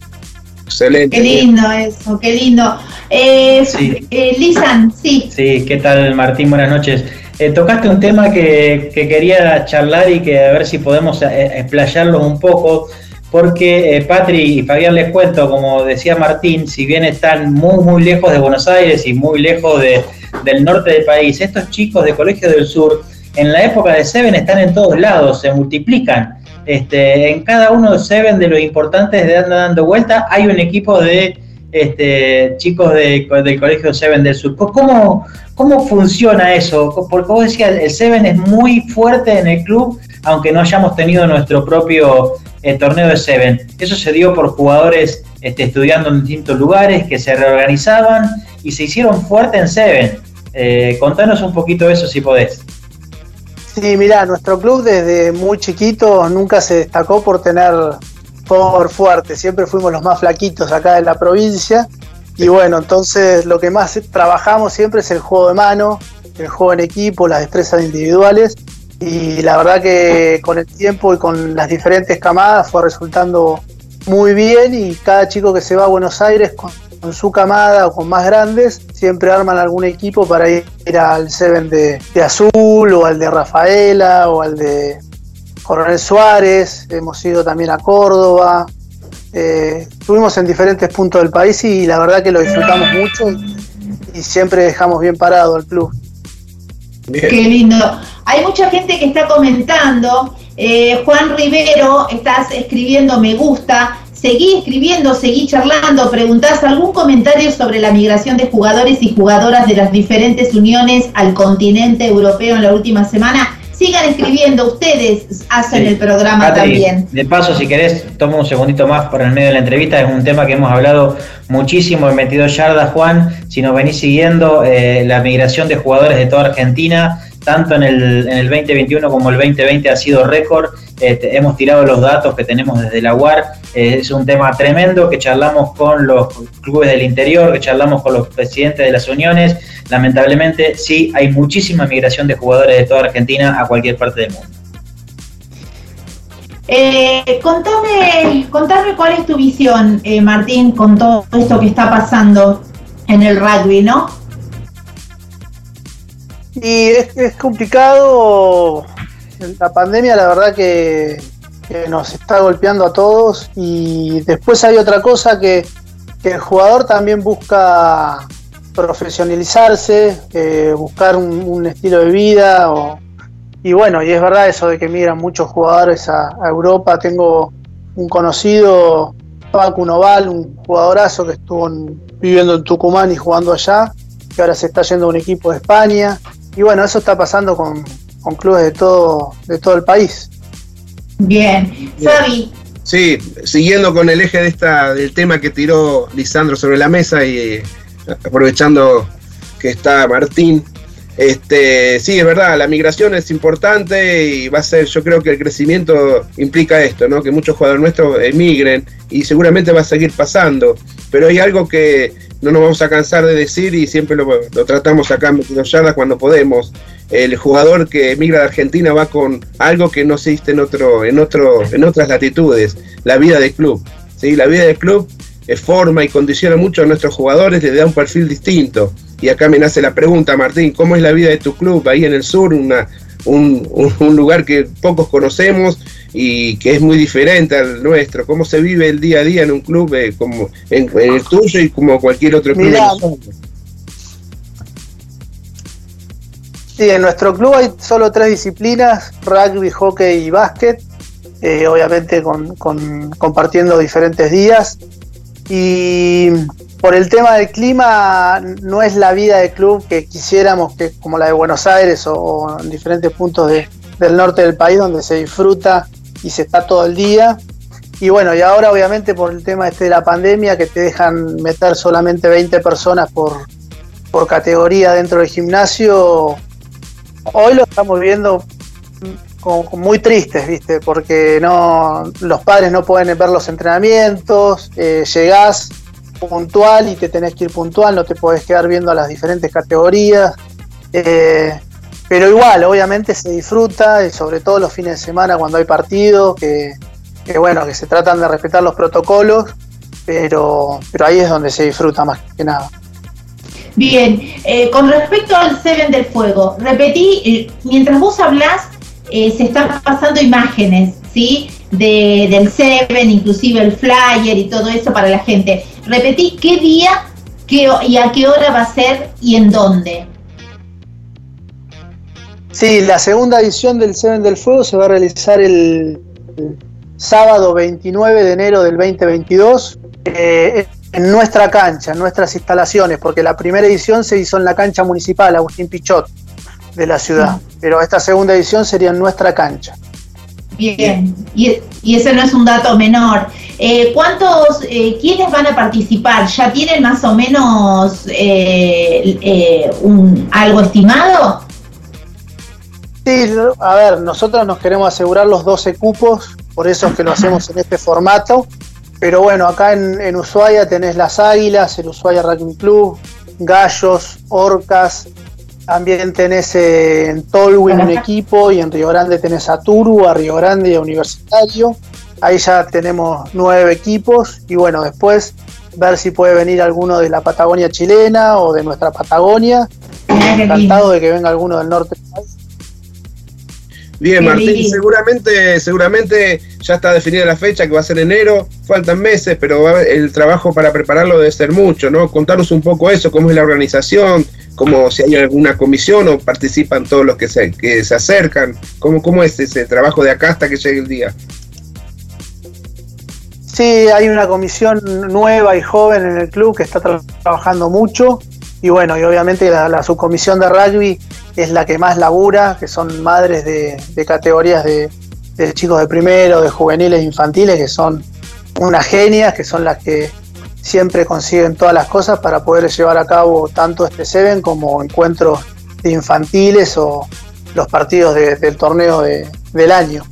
Excelente. Qué lindo eso, qué lindo. Eh, Sí. eh, Lisan, sí. Sí, ¿qué tal Martín? Buenas noches. Eh, tocaste un tema que, que quería charlar y que a ver si podemos eh, explayarlo un poco, porque eh, Patri y Fabián les cuento, como decía Martín, si bien están muy muy lejos de Buenos Aires y muy lejos de- del norte del país, estos chicos de Colegio del Sur, en la época de Seven están en todos lados, se multiplican. Este, en cada uno de Seven de los importantes de Anda Dando Vuelta hay un equipo de este, chicos de- del Colegio Seven del Sur. ¿Cómo, ¿Cómo funciona eso? Porque vos decías, el Seven es muy fuerte en el club, aunque no hayamos tenido nuestro propio eh, torneo de Seven. Eso se dio por jugadores este, estudiando en distintos lugares que se reorganizaban y se hicieron fuertes en Seven. Eh, contanos un poquito de eso si podés. Sí, mira, nuestro club desde muy chiquito nunca se destacó por tener por fuerte, siempre fuimos los más flaquitos acá en la provincia. Y bueno, entonces lo que más trabajamos siempre es el juego de mano, el juego en equipo, las destrezas individuales. Y la verdad que con el tiempo y con las diferentes camadas fue resultando muy bien y cada chico que se va a Buenos Aires con, su camada o con más grandes, siempre arman algún equipo para ir al Seven de, de Azul o al de Rafaela o al de Coronel Suárez, hemos ido también a Córdoba, eh, estuvimos en diferentes puntos del país y la verdad que lo disfrutamos mucho y, y siempre dejamos bien parado al club. Qué lindo. Hay mucha gente que está comentando. eh, Juan Rivero, estás escribiendo me gusta. Seguí escribiendo, seguí charlando. Preguntás algún comentario sobre la migración de jugadores y jugadoras de las diferentes uniones al continente europeo en la última semana. Sigan escribiendo, ustedes hacen el programa Patri, también. De paso, si querés, tomo un segundito más por el medio de la entrevista. Es un tema que hemos hablado muchísimo en 22 yardas, Juan. Si nos venís siguiendo, eh, la migración de jugadores de toda Argentina, tanto en el, en el 2021 como el 2020 ha sido récord. Este, hemos tirado los datos que tenemos desde la UAR. Eh, es un tema tremendo que charlamos con los clubes del interior, que charlamos con los presidentes de las uniones. Lamentablemente, sí, hay muchísima migración de jugadores de toda Argentina a cualquier parte del mundo. Eh, contame, contame cuál es tu visión, eh, Martín, con todo esto que está pasando en el rugby, ¿no? Y es, es complicado, la pandemia la verdad que, nos está golpeando a todos y después hay otra cosa que, el jugador también busca profesionalizarse, eh, buscar un, estilo de vida y bueno, y es verdad eso de que migran muchos jugadores a, Europa. Tengo un conocido, Paco Noval, un jugadorazo que estuvo en- viviendo en Tucumán y jugando allá, que ahora se está yendo a un equipo de España. Y bueno, eso está pasando con, con clubes de todo, de todo el país. Bien. Fabi, Sí, siguiendo con el eje de esta, del tema que tiró Lisandro sobre la mesa y eh, aprovechando que está Martín, este, sí, es verdad, la migración es importante y va a ser, yo creo que el crecimiento implica esto, ¿no? Que muchos jugadores nuestros emigren y seguramente va a seguir pasando, pero hay algo que no nos vamos a cansar de decir y siempre lo, tratamos acá en 22 yardas cuando podemos. El jugador que emigra de Argentina va con algo que no existe en otro, en otro, en otras latitudes, la vida del club. ¿sí? La vida del club forma y condiciona mucho a nuestros jugadores, les da un perfil distinto. Y acá me nace la pregunta, Martín, ¿cómo es la vida de tu club ahí en el sur? Una, un, un- un lugar que pocos conocemos y que es muy diferente al nuestro. ¿Cómo se vive el día a día en un club eh, como en, en el tuyo y como cualquier otro club? Mirá? Sí, en nuestro club hay solo tres disciplinas, rugby, hockey y básquet, eh, obviamente con, con- compartiendo diferentes días. Y por el tema del clima, no es la vida de club que quisiéramos, que como la de Buenos Aires o, o en diferentes puntos de- del norte del país donde se disfruta y se está todo el día. Y bueno, y ahora obviamente por el tema este de la pandemia que te dejan meter solamente 20 personas por, por categoría dentro del gimnasio, hoy lo estamos viendo como muy tristes, ¿viste? Porque no, los padres no pueden ver los entrenamientos, eh, llegás puntual y te tenés que ir puntual, no te podés quedar viendo a las diferentes categorías. eh, pero igual, obviamente se disfruta, sobre todo los fines de semana cuando hay partidos, que, bueno, que se tratan de respetar los protocolos, pero, ahí es donde se disfruta más que nada. Bien, eh, con respecto al Seven del Fuego, repetí, eh, mientras vos hablás, eh, se están pasando imágenes, ¿sí? De, del Seven, inclusive el flyer y todo eso para la gente. Repetí qué día qué, y a qué hora va a ser y en dónde. Sí, la segunda edición del Seven del Fuego se va a realizar el, sábado 29 de enero del 2022 eh, en nuestra cancha, en nuestras instalaciones, porque la primera edición se hizo en la cancha municipal Agustín Pichot de la ciudad, pero esta segunda edición sería en nuestra cancha. Bien, y, y ese no es un dato menor. Eh, ¿Cuántos, eh, quiénes van a participar? ¿Ya tienen más o menos eh, eh, un, algo estimado? Sí, a ver, nosotros nos queremos asegurar los 12 cupos, por eso es que lo hacemos en este formato. Pero bueno, acá en, en Ushuaia tenés las Águilas, el Ushuaia Rugby Club, Gallos, Orcas, también tenés eh, en Tolwyn un equipo y en Río Grande tenés a Turu, a Río Grande y a Universitario. Ahí ya tenemos nueve equipos y bueno, después ver si puede venir alguno de la Patagonia chilena o de nuestra Patagonia. Encantado de que venga alguno del norte del país. Bien, Martín, seguramente, seguramente ya está definida la fecha, que va a ser enero, faltan meses, pero va a haber- el trabajo para prepararlo debe ser mucho, ¿no? Contanos un poco eso, cómo es la organización, cómo si hay alguna comisión o participan todos los que se, que se acercan, cómo, cómo es ese trabajo de acá hasta que llegue el día. Sí, hay una comisión nueva y joven en el club que está tra- trabajando mucho y bueno, y obviamente la, la subcomisión de rugby es la que más labura, que son madres de, categorías de, chicos de primero, de juveniles infantiles, que son unas genias, que son las que siempre consiguen todas las cosas para poder llevar a cabo tanto este Seven como encuentros de infantiles o los partidos de- del torneo de- del año.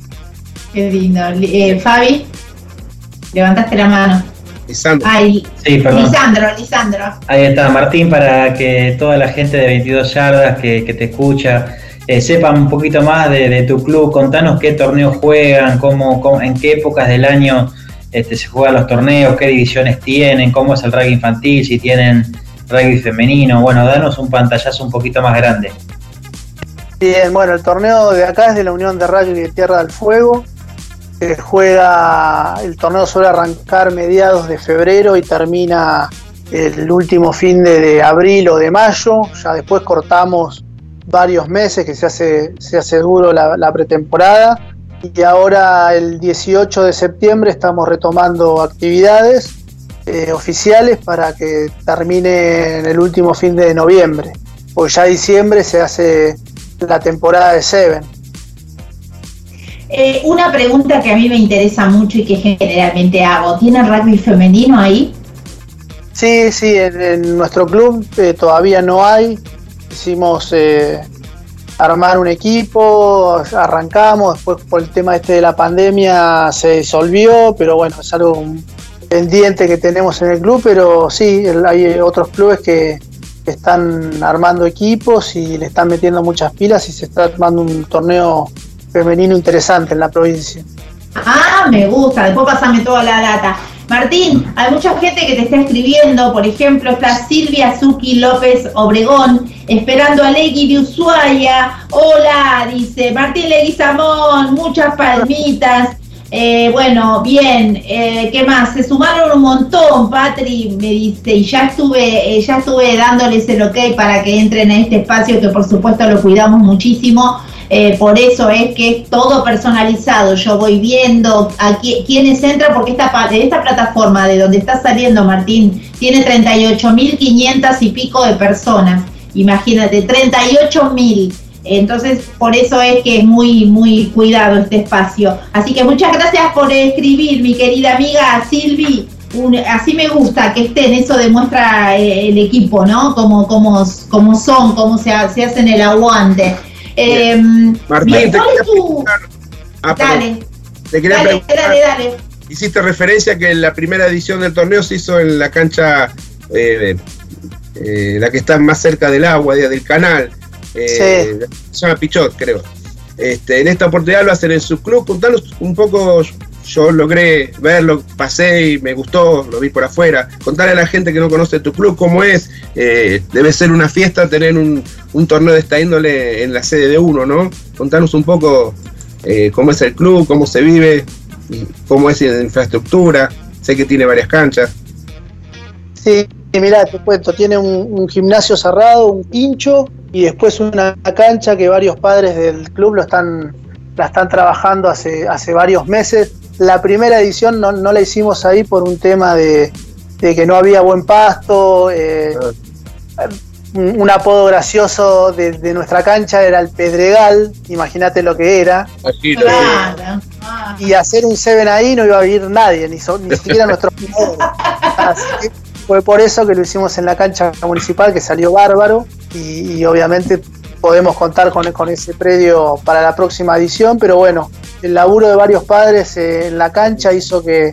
Qué lindo. Eh, Fabi, levantaste la mano. Lisandro. Ay, Sí, perdón. Lisandro, Lisandro. Ahí está, Martín, para que toda la gente de 22 yardas que, que te escucha eh, sepan un poquito más de, de tu club. Contanos qué torneos juegan, cómo, cómo- en qué épocas del año este, se juegan los torneos, qué divisiones tienen, cómo es el rugby infantil, si tienen rugby femenino. Bueno, danos un pantallazo un poquito más grande. Bien, bueno, el torneo de acá es de la Unión de Rugby de Tierra del Fuego. Juega, el torneo suele arrancar mediados de febrero y termina el último fin de, abril o de mayo. Ya después cortamos varios meses que se hace, se hace duro la, la pretemporada. Y ahora el 18 de septiembre estamos retomando actividades eh, oficiales para que termine en el último fin de noviembre. Pues ya diciembre se hace la temporada de Seven. Eh, una pregunta que a mí me interesa mucho y que generalmente hago. ¿Tienen rugby femenino ahí? Sí, sí, en, nuestro club eh, todavía no hay. Hicimos eh, armar un equipo, arrancamos, después por el tema este de la pandemia se disolvió, pero bueno, es algo pendiente que tenemos en el club, pero sí, hay otros clubes que están armando equipos y le están metiendo muchas pilas y se está armando un torneo femenino interesante en la provincia. Ah, me gusta, después pasame toda la data. Martín, hay mucha gente que te está escribiendo, por ejemplo, está Silvia Zuki López Obregón, esperando a Legui de Ushuaia. Hola, dice Martín Leguizamón, muchas palmitas. Eh, bueno, bien, eh, ¿qué más? Se sumaron un montón, Patri, me dice, y ya estuve, eh, ya estuve dándoles el ok para que entren a este espacio que por supuesto lo cuidamos muchísimo. Eh, por eso es que es todo personalizado. Yo voy viendo a qui- quiénes entran, porque esta, esta plataforma de donde está saliendo Martín tiene 38.500 y pico de personas. Imagínate, 38.000. Entonces, por eso es que es muy, muy cuidado este espacio. Así que muchas gracias por escribir, mi querida amiga Silvi. Así me gusta que estén, eso demuestra eh, el equipo, ¿no? Como, como, como son, cómo se, se hacen el aguante. Eh, Martín, bien, te ¿cuál es quería tu- Ah. Dale, Te quería dale, dale, dale. hiciste referencia que la primera edición del torneo se hizo en la cancha, eh, eh, la que está más cerca del agua, de- del canal. eh, Se llama Pichot, creo. Este, en esta oportunidad lo hacen en su club. Contanos un poco, yo logré verlo, pasé y me gustó, lo vi por afuera. Contarle a la gente que no conoce tu club cómo es. eh, debe ser una fiesta tener un, un torneo de esta índole en la sede de uno, ¿no? Contanos un poco eh, cómo es el club, cómo se vive, cómo es la infraestructura. Sé que tiene varias canchas. Sí, mirá, te cuento, tiene un, un gimnasio cerrado, un pincho y después una cancha que varios padres del club lo están la están trabajando hace, hace varios meses. La primera edición no, no la hicimos ahí por un tema de, de que no había buen pasto. eh, un, un apodo gracioso de, de nuestra cancha era el Pedregal, imagínate lo que era. Claro. Y hacer un Seven ahí no iba a vivir nadie, ni, so- ni siquiera nuestros jugadores. Así que fue por eso que lo hicimos en la cancha municipal, que salió bárbaro. Y, y obviamente podemos contar con, con ese predio para la próxima edición. Pero bueno, el laburo de varios padres eh, en la cancha hizo que,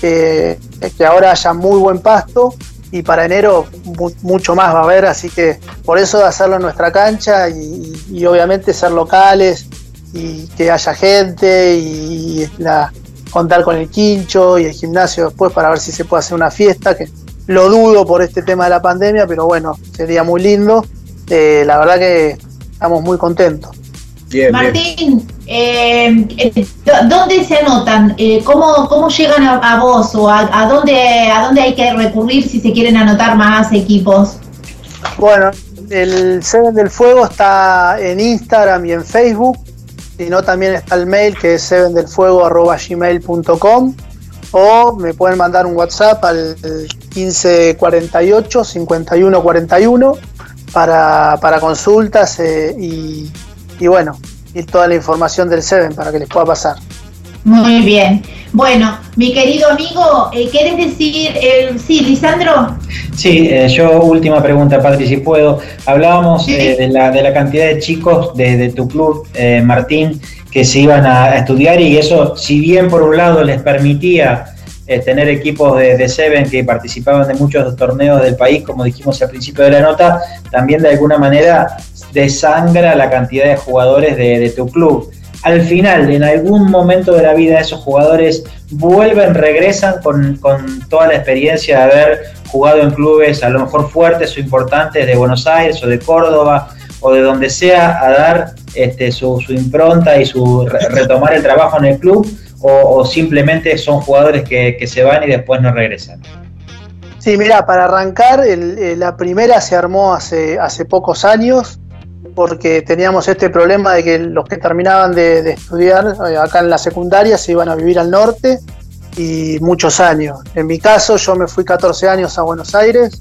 que, que ahora haya muy buen pasto. Y para enero mu- mucho más va a haber, así que por eso de hacerlo en nuestra cancha y, obviamente ser locales, y que haya gente y la, contar con el quincho y el gimnasio después para ver si se puede hacer una fiesta, que lo dudo por este tema de la pandemia, pero bueno, sería muy lindo. Eh, la verdad que estamos muy contentos. Bien. Martín, eh, eh, ¿dónde se anotan? Eh, ¿cómo, ¿Cómo llegan a, a vos o a, a dónde, a dónde hay que recurrir si se quieren anotar más equipos? Bueno, el Seven del Fuego está en Instagram y en Facebook, si no también está el mail que es sevendelfuego.gmail.com o me pueden mandar un WhatsApp al 1548 5141 para, para consultas eh, y, y bueno, y toda la información del Seven para que les pueda pasar. Muy bien. Bueno, mi querido amigo, eh, ¿querés decir, el sí, Lisandro? Sí, eh, yo última pregunta, Patri, si puedo. Hablábamos eh, de, la, de la cantidad de chicos de, de tu club, eh, Martín, que se iban a, a estudiar y eso, si bien por un lado les permitía eh, tener equipos de, de Seven que participaban de muchos torneos del país, como dijimos al principio de la nota, también de alguna manera desangra la cantidad de jugadores de, tu club. Al final, en algún momento de la vida, esos jugadores vuelven, regresan con, con toda la experiencia de haber jugado en clubes a lo mejor fuertes o importantes de Buenos Aires o de Córdoba o de donde sea a dar este, su, impronta y su re- retomar el trabajo en el club o, simplemente son jugadores que, se van y después no regresan. Sí, mira, para arrancar, eh, la primera se armó hace, hace pocos años porque teníamos este problema de que los que terminaban de, de estudiar eh, acá en la secundaria se iban a vivir al norte y muchos años. En mi caso, yo me fui 14 años a Buenos Aires,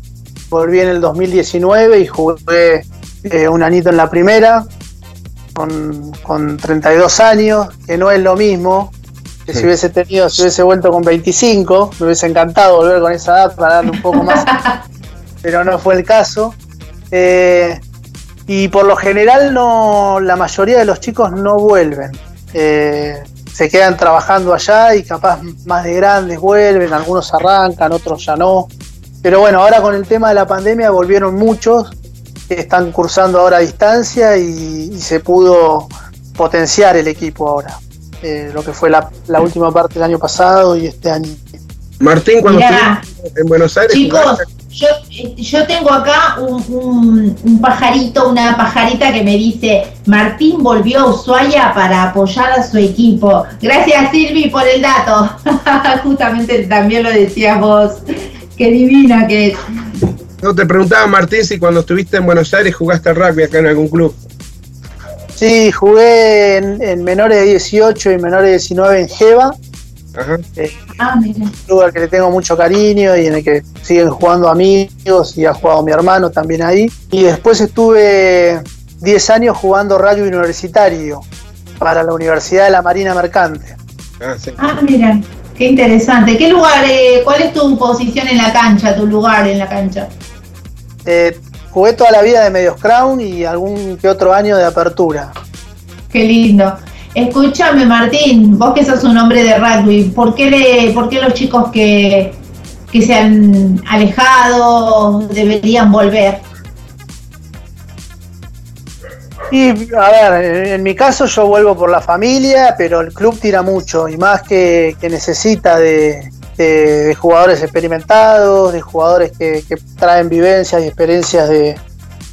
volví en el 2019 y jugué eh, un anito en la primera con, con 32 años, que no es lo mismo que si hubiese tenido, si hubiese vuelto con 25, me hubiese encantado volver con esa edad para darle un poco más, pero no fue el caso. Eh, y por lo general no, la mayoría de los chicos no vuelven. Eh, se quedan trabajando allá y capaz más de grandes vuelven, algunos arrancan, otros ya no. Pero bueno, ahora con el tema de la pandemia volvieron muchos, que están cursando ahora a distancia y, y se pudo potenciar el equipo ahora. Eh, lo que fue la, la última parte del año pasado y este año. Martín, cuando Mirá. en Buenos Aires, Chicos, jugaste- yo, yo tengo acá un, un- un pajarito, una pajarita que me dice, Martín volvió a Ushuaia para apoyar a su equipo. Gracias Silvi por el dato. Justamente también lo decías vos. Qué divina que es. no te preguntaba Martín si cuando estuviste en Buenos Aires jugaste al rugby acá en algún club. Sí, jugué en, en menores de 18 y menores de 19 en Jeva, Ajá. eh, Ah, mira. un club al que le tengo mucho cariño y en el que siguen jugando amigos y ha jugado mi hermano también ahí. Y después estuve 10 años jugando rugby universitario para la Universidad de la Marina Mercante. Ah, sí. Ah, mira. Qué interesante. ¿Qué lugar, eh, cuál es tu posición en la cancha, tu lugar en la cancha? Eh, jugué toda la vida de medios crown y algún que otro año de apertura. Qué lindo. Escúchame, Martín, vos que sos un hombre de rugby, ¿por qué, le, por qué los chicos que, que se han alejado deberían volver? Y a ver, en, mi caso yo vuelvo por la familia, pero el club tira mucho y más que, que necesita de, de- jugadores experimentados, de jugadores que, traen vivencias y experiencias de-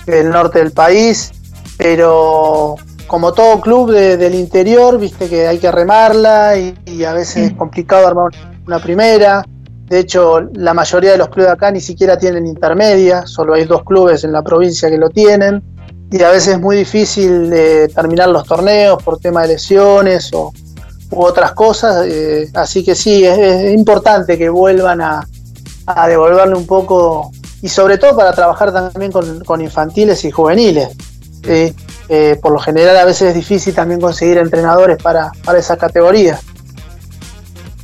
del norte del país, pero como todo club de- del interior, viste que hay que remarla y, y a veces es complicado armar una primera. De hecho, la mayoría de los clubes de acá ni siquiera tienen intermedia, solo hay dos clubes en la provincia que lo tienen. y a veces es muy difícil eh, terminar los torneos por tema de lesiones o, u otras cosas. eh, así que sí, es, es importante que vuelvan a, a devolverle un poco y sobre todo para trabajar también con, con infantiles y juveniles. ¿sí? Eh, por lo general a veces es difícil también conseguir entrenadores para, para esa categoría.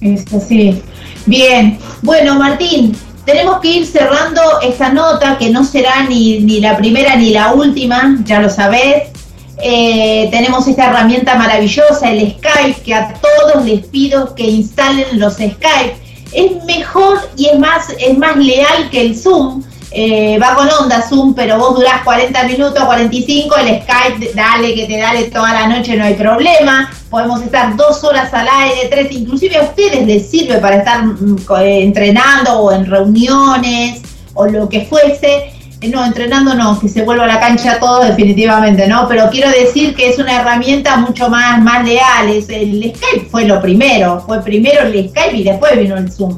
Eso sí. Bien. Bueno, Martín, tenemos que ir cerrando esta nota que no será ni, ni la primera ni la última, ya lo sabés. Eh, tenemos esta herramienta maravillosa, el Skype, que a todos les pido que instalen los Skype. Es mejor y es más, es más leal que el Zoom. Eh, va con onda Zoom, pero vos durás 40 minutos, 45, el Skype, dale que te dale toda la noche, no hay problema. Podemos estar dos horas al aire, tres, inclusive a ustedes les sirve para estar mm, eh, entrenando o en reuniones o lo que fuese. Eh, No, entrenando no, que se vuelva a la cancha todo definitivamente, ¿no? Pero quiero decir que es una herramienta mucho más, más leal. Es, el Skype fue lo primero, fue primero el Skype y después vino el Zoom.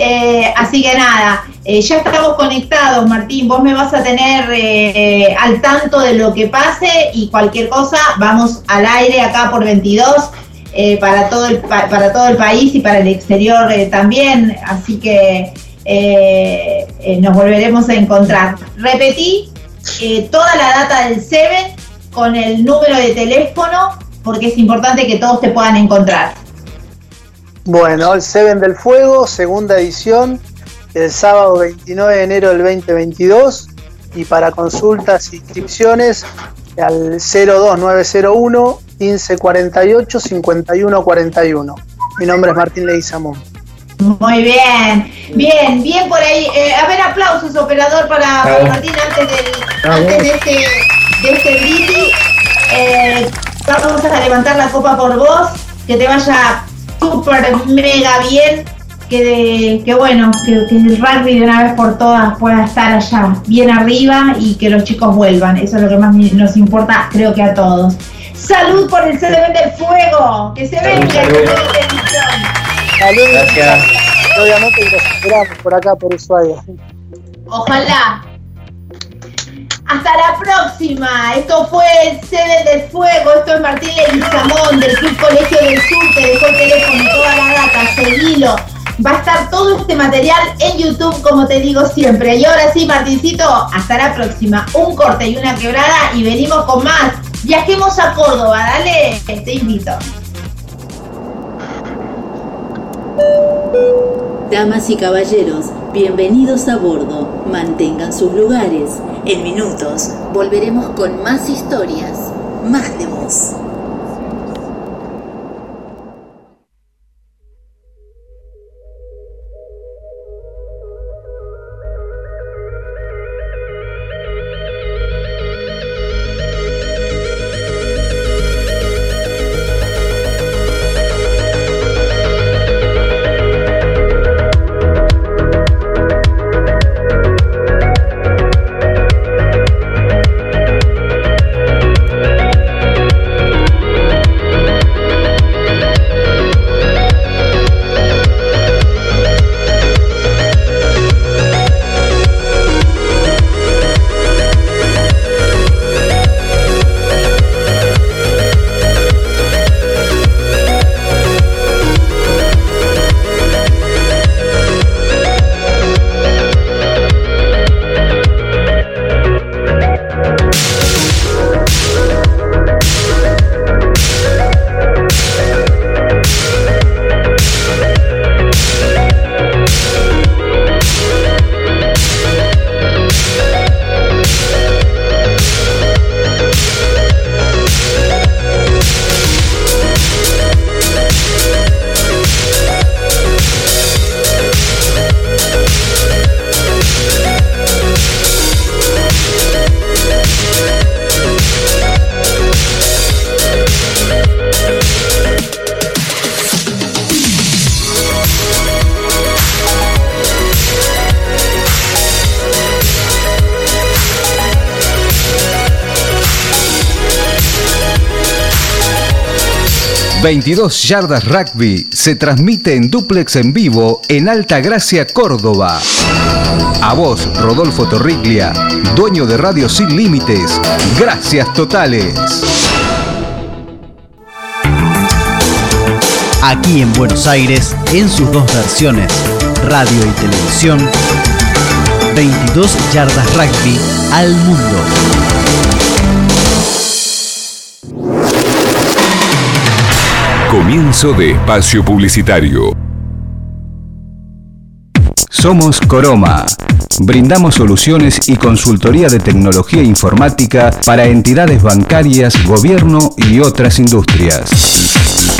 Eh, así que nada, eh, ya estamos conectados, Martín. Vos me vas a tener eh, al tanto de lo que pase y cualquier cosa, vamos al aire acá por 22 eh, para, todo el, pa- para todo el país y para el exterior también. Así que nos volveremos a encontrar. Repetí toda la data del Seven con el número de teléfono porque es importante que todos te puedan encontrar. Bueno, el Seven del Fuego, segunda edición, el sábado 29 de enero del 2022. Y para consultas e inscripciones al 02901 1548 5141. Mi nombre es Martín Leguizamón. Muy bien, bien, bien por ahí. Eh, a ver, aplausos, operador, para, para Bravo. Martín antes, del, Bravo. antes de este, de este brindis. Eh, vamos a levantar la copa por vos, que te vaya súper mega bien, que, de- que bueno, que, que el rugby de una vez por todas pueda estar allá bien arriba y que los chicos vuelvan. Eso es lo que más nos importa, creo que a todos. Salud por el CDB del fuego, que se Salud, venga. salud. Saludos. Gracias. Obviamente que los esperamos por acá, por Ushuaia. Ojalá. Hasta la próxima. Esto fue el Seven del Fuego. Esto es Martín Leguizamón del Club Colegio del Sur. Te dejó el teléfono, toda la data. Seguilo. Va a estar todo este material en YouTube, como te digo siempre. Y ahora sí, Martincito, hasta la próxima. Un corte y una quebrada y venimos con más. Viajemos a Córdoba, dale. Te invito. Damas y caballeros, bienvenidos a bordo. Mantengan sus lugares. En minutos volveremos con más historias, más de voz. 22 Yardas Rugby se transmite en duplex en vivo en Alta Gracia, Córdoba. A vos, Rodolfo Torriglia, dueño de Radio Sin Límites. Gracias totales. Aquí en Buenos Aires, en sus dos versiones, radio y televisión, 22 yardas rugby al mundo. Comienzo de espacio publicitario. Somos Coroma. Brindamos soluciones y consultoría de tecnología informática para entidades bancarias, gobierno y otras industrias.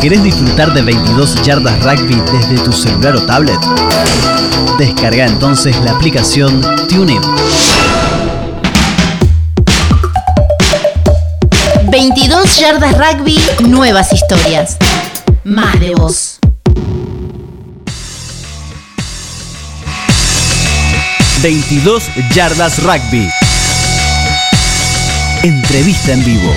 ¿Querés disfrutar de 22 yardas rugby desde tu celular o tablet? Descarga entonces la aplicación TuneIn. 22 yardas rugby, nuevas historias. Más de vos. ...22 yardas rugby. Entrevista en vivo.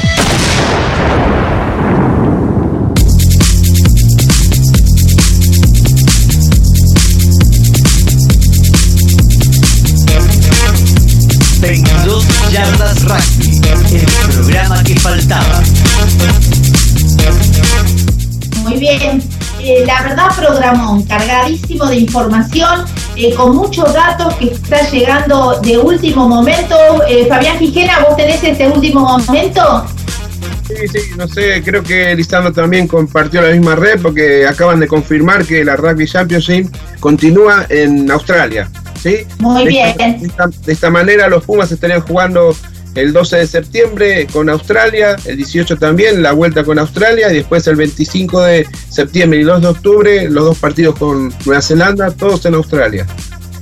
...22 yardas rugby... ...el programa que faltaba. Muy bien. Eh, la verdad, programón cargadísimo de información, eh, con muchos datos que está llegando de último momento. Eh, Fabián Gijena, ¿vos tenés este último momento? Sí, sí, no sé, creo que Lisandro también compartió la misma red porque acaban de confirmar que la Rugby Championship continúa en Australia. ¿Sí? Muy De bien. esta- de esta, de esta manera los Pumas estarían jugando el 12 de septiembre con Australia, el 18 también la vuelta con Australia y después el 25 de septiembre y 2 de octubre los dos partidos con Nueva Zelanda, todos en Australia.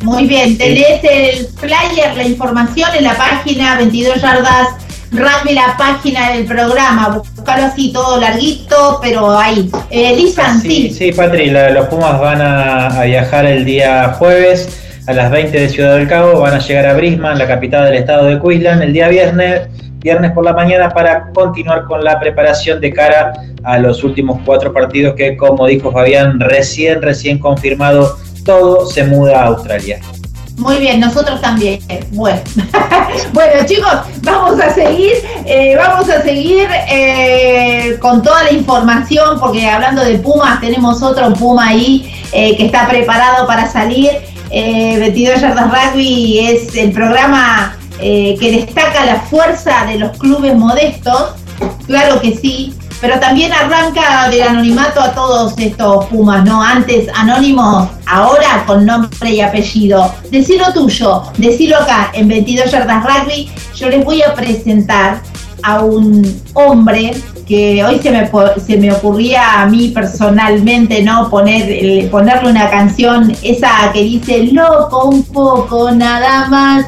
Muy bien, tenés el flyer, la información en la página 22 yardas rugby, la página del programa. Buscalo así todo larguito, pero ahí. Eh, Sí, sí. sí, Patri, la- los Pumas van a, a viajar el día jueves a las 20 de Ciudad del Cabo, van a llegar a Brisbane, la capital del estado de Queensland, el día viernes, viernes por la mañana para continuar con la preparación de cara a los últimos cuatro partidos que, como dijo Fabián, recién, recién confirmado, todo se muda a Australia. Muy bien, nosotros también. Bueno, chicos, vamos a seguir, eh, vamos a seguir eh, con toda la información, porque hablando de Pumas, tenemos otro Puma ahí eh, que está preparado para salir. Eh, 22 Yardas Rugby es el programa eh, que destaca la fuerza de los clubes modestos, claro que sí, pero también arranca del anonimato a todos estos Pumas, ¿no? Antes anónimos, ahora con nombre y apellido. Decilo tuyo, decilo acá en 22 Yardas Rugby. Yo les voy a presentar a un hombre que hoy se me, se me ocurría a mí personalmente, ¿no? Poner, el- ponerle una canción, esa que dice loco un poco nada más.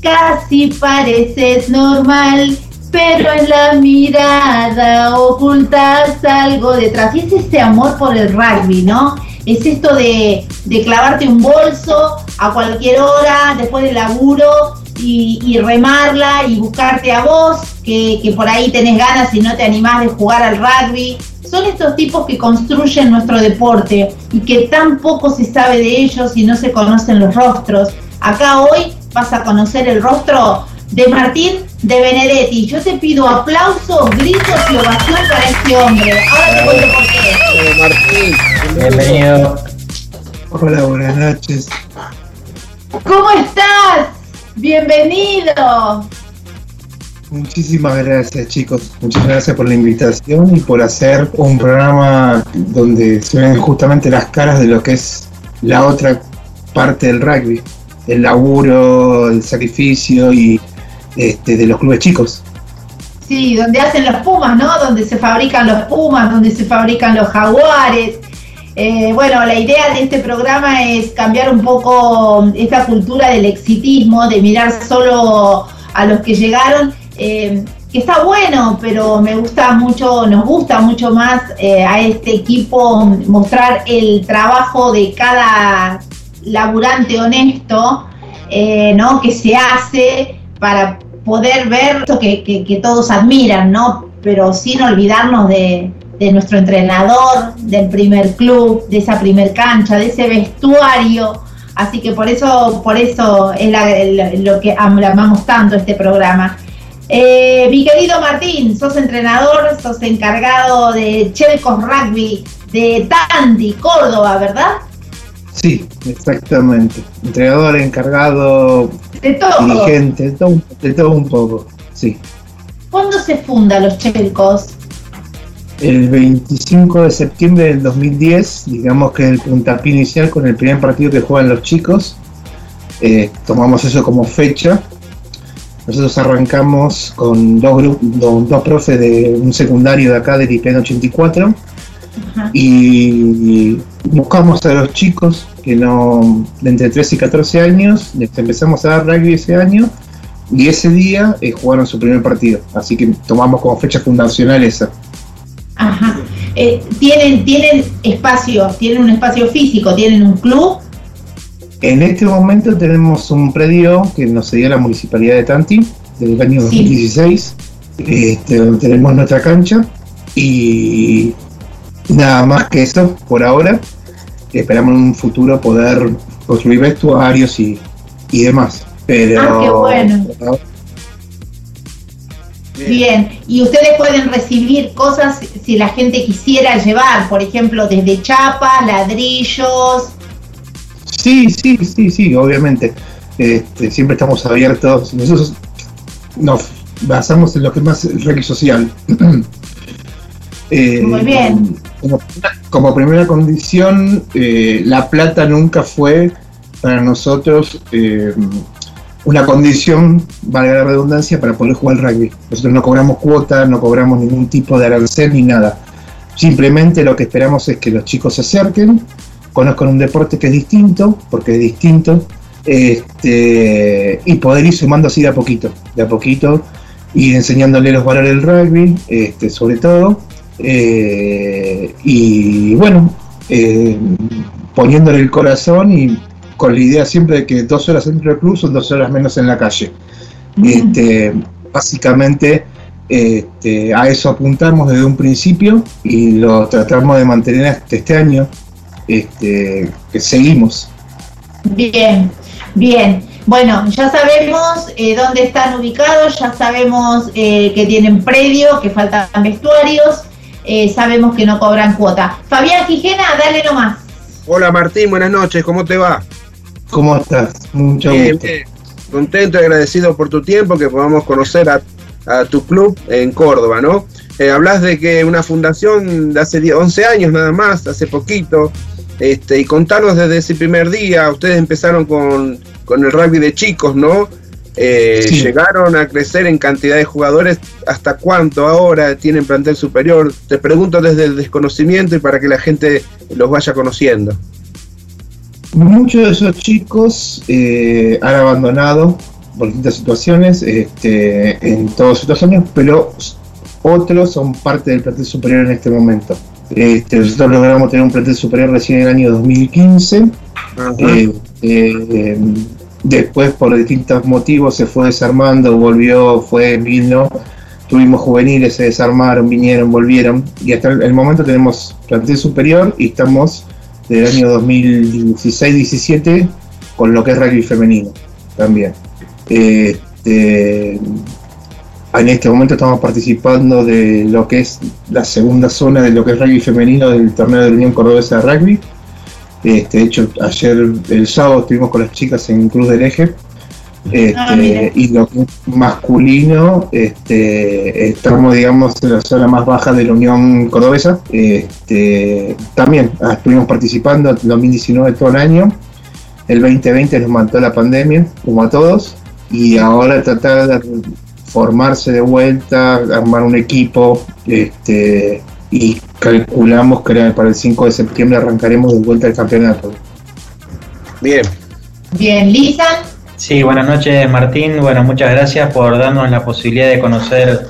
Casi pareces normal, pero en la mirada ocultas algo detrás. Y es ese amor por el rugby, ¿no? Es esto de, de clavarte un bolso a cualquier hora, después del laburo, y, y remarla y buscarte a vos, que, que por ahí tenés ganas y no te animás de jugar al rugby. Son estos tipos que construyen nuestro deporte y que tan poco se sabe de ellos y no se conocen los rostros. Acá hoy vas a conocer el rostro de Martín de Benedetti. Yo te pido aplausos, gritos y ovación para este hombre. Ahora te cuento por qué. Martín, Bienvenido. Hola, buenas noches. ¿Cómo estás? Bienvenido. Muchísimas gracias chicos, muchas gracias por la invitación y por hacer un programa donde se ven justamente las caras de lo que es la otra parte del rugby, el laburo, el sacrificio y este, de los clubes chicos. Sí, donde hacen los pumas, ¿no? Donde se fabrican los pumas, donde se fabrican los jaguares. Eh, bueno, la idea de este programa es cambiar un poco esta cultura del exitismo, de mirar solo a los que llegaron eh, que está bueno, pero me gusta mucho, nos gusta mucho más eh, a este equipo mostrar el trabajo de cada laburante honesto, ¿no? Que se hace para poder ver esto que, que, todos admiran, ¿no? Pero sin olvidarnos de, de, nuestro entrenador, del primer club, de esa primer cancha, de ese vestuario. Así que por eso, por eso es lo que amamos tanto este programa. Eh, mi querido Martín, sos entrenador, sos encargado de Chelcos Rugby de Tanti, Córdoba, ¿verdad? Sí, exactamente. Entrenador, encargado, de todo. dirigente, de todo, de todo un poco, sí. ¿Cuándo se funda los Chelcos? El 25 de septiembre del 2010, digamos que el puntapié inicial con el primer partido que juegan los chicos. Eh, tomamos eso como fecha nosotros arrancamos con dos, profes de un secundario de acá del IPN 84 y buscamos a los chicos que no de entre 13 y 14 años, les empezamos a dar rugby ese año y ese día eh, jugaron su primer partido, así que tomamos como fecha fundacional esa. Ajá. Eh, ¿tienen, ¿Tienen espacio, tienen un espacio físico, tienen un club en este momento tenemos un predio que nos cedió la municipalidad de Tanti desde el año 2016, este, donde tenemos nuestra cancha y nada más que eso por ahora. Esperamos en un futuro poder construir vestuarios y, demás. Pero ah, qué bueno. Bien, y ustedes pueden recibir cosas si la gente quisiera llevar, por ejemplo, desde chapas, ladrillos, Sí, sí, sí, sí, obviamente. Este, siempre estamos abiertos. Nosotros nos basamos en lo que es más el reggae social. Eh, Muy bien. Como, primera condición, eh, la plata nunca fue para nosotros eh, una condición, valga la redundancia, para poder jugar al rugby. Nosotros no cobramos cuota, no cobramos ningún tipo de arancel ni nada. Simplemente lo que esperamos es que los chicos se acerquen, conozcan un deporte que es distinto, porque es distinto, este, y poder ir sumando así de a poquito, de a poquito, y enseñándole los valores del rugby, este, sobre todo, eh, y bueno, eh, poniéndole el corazón y con la idea siempre de que dos horas dentro del club son dos horas menos en la calle. Este, básicamente este, a eso apuntamos desde un principio y lo tratamos de mantener hasta este año este, que seguimos. Bien, bien. Bueno, ya sabemos eh, dónde están ubicados, ya sabemos eh, que tienen predio, que faltan vestuarios, eh, sabemos que no cobran cuota. Fabián Quijena, dale nomás. Hola Martín, buenas noches, ¿cómo te va? ¿Cómo estás? Mucho gusto. Contento y agradecido por tu tiempo, que podamos conocer a, a tu club en Córdoba, ¿no? hablas de que una fundación de hace 11 años nada más, hace poquito, este, y contarnos desde ese primer día, ustedes empezaron con, el rugby de chicos, ¿no? Eh, llegaron a crecer en cantidad de jugadores, ¿hasta cuánto ahora tienen plantel superior? Te pregunto desde el desconocimiento y para que la gente los vaya conociendo. Muchos de esos chicos eh, han abandonado por distintas situaciones, este, en todas situaciones, pero otros son parte del plantel superior en este momento. Este, nosotros logramos tener un plantel superior recién en el año 2015. Eh, eh, después, por distintos motivos, se fue desarmando, volvió, fue, vino. Tuvimos juveniles, se desarmaron, vinieron, volvieron. Y hasta el momento tenemos plantel superior y estamos del año 2016-17 con lo que es rugby femenino también. Este, en este momento estamos participando de lo que es la segunda zona de lo que es rugby femenino del torneo de la Unión Cordobesa de Rugby. Este, de hecho, ayer, el sábado, estuvimos con las chicas en Cruz del Eje, Este, Ah, y lo masculino, este, estamos, digamos, en la zona más baja de la Unión Cordobesa. Este, también ah, estuvimos participando en 2019 todo el año. El 2020 nos mató la pandemia, como a todos. Y ahora tratar de formarse de vuelta, armar un equipo. Este, y calculamos que para el 5 de septiembre arrancaremos de vuelta el campeonato. Bien. Bien, Lisa. Sí, buenas noches Martín. Bueno, muchas gracias por darnos la posibilidad de conocer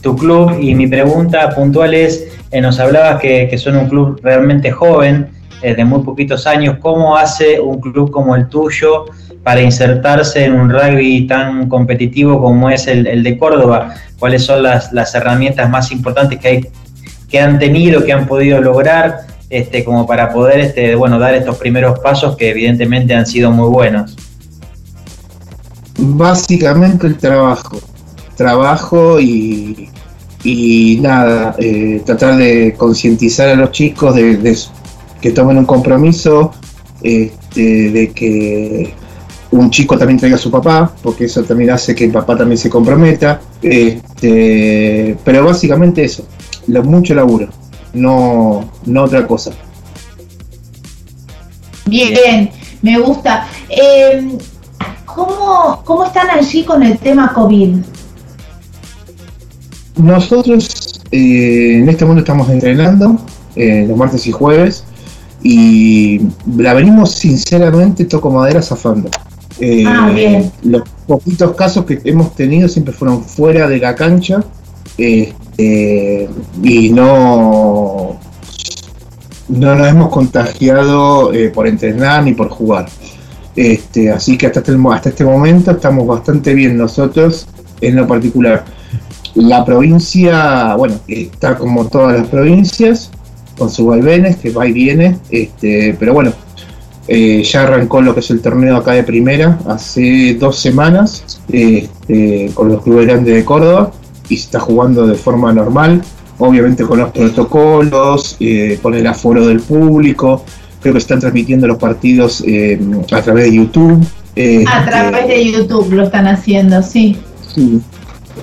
tu club. Y mi pregunta puntual es, eh, nos hablabas que, que son un club realmente joven, eh, de muy poquitos años. ¿Cómo hace un club como el tuyo para insertarse en un rugby tan competitivo como es el, el de Córdoba? ¿Cuáles son las, las herramientas más importantes que, hay, que han tenido, que han podido lograr? Este, como para poder este, bueno, dar estos primeros pasos que evidentemente han sido muy buenos. Básicamente el trabajo. Trabajo y, y nada, eh, tratar de concientizar a los chicos de, de que tomen un compromiso, este, de que un chico también traiga a su papá, porque eso también hace que el papá también se comprometa. Este, pero básicamente eso, lo, mucho laburo, no, no otra cosa. Bien, me gusta. Eh, ¿cómo, ¿Cómo están allí con el tema COVID? Nosotros eh, en este momento estamos entrenando eh, los martes y jueves y la venimos sinceramente, toco madera, zafando. Eh, Ah, bien. Los poquitos casos que hemos tenido siempre fueron fuera de la cancha este, y no, no nos hemos contagiado eh, por entrenar ni por jugar. Este, así que hasta este, hasta este momento estamos bastante bien nosotros en lo particular. La provincia, bueno, está como todas las provincias, con sus vaivenes, que va y viene, este, pero bueno, eh, ya arrancó lo que es el torneo acá de primera hace dos semanas este, con los clubes grandes de Córdoba y se está jugando de forma normal, obviamente con los protocolos, eh, con el aforo del público, creo que están transmitiendo los partidos eh, a través de YouTube. A este, través de YouTube lo están haciendo, sí. Sí.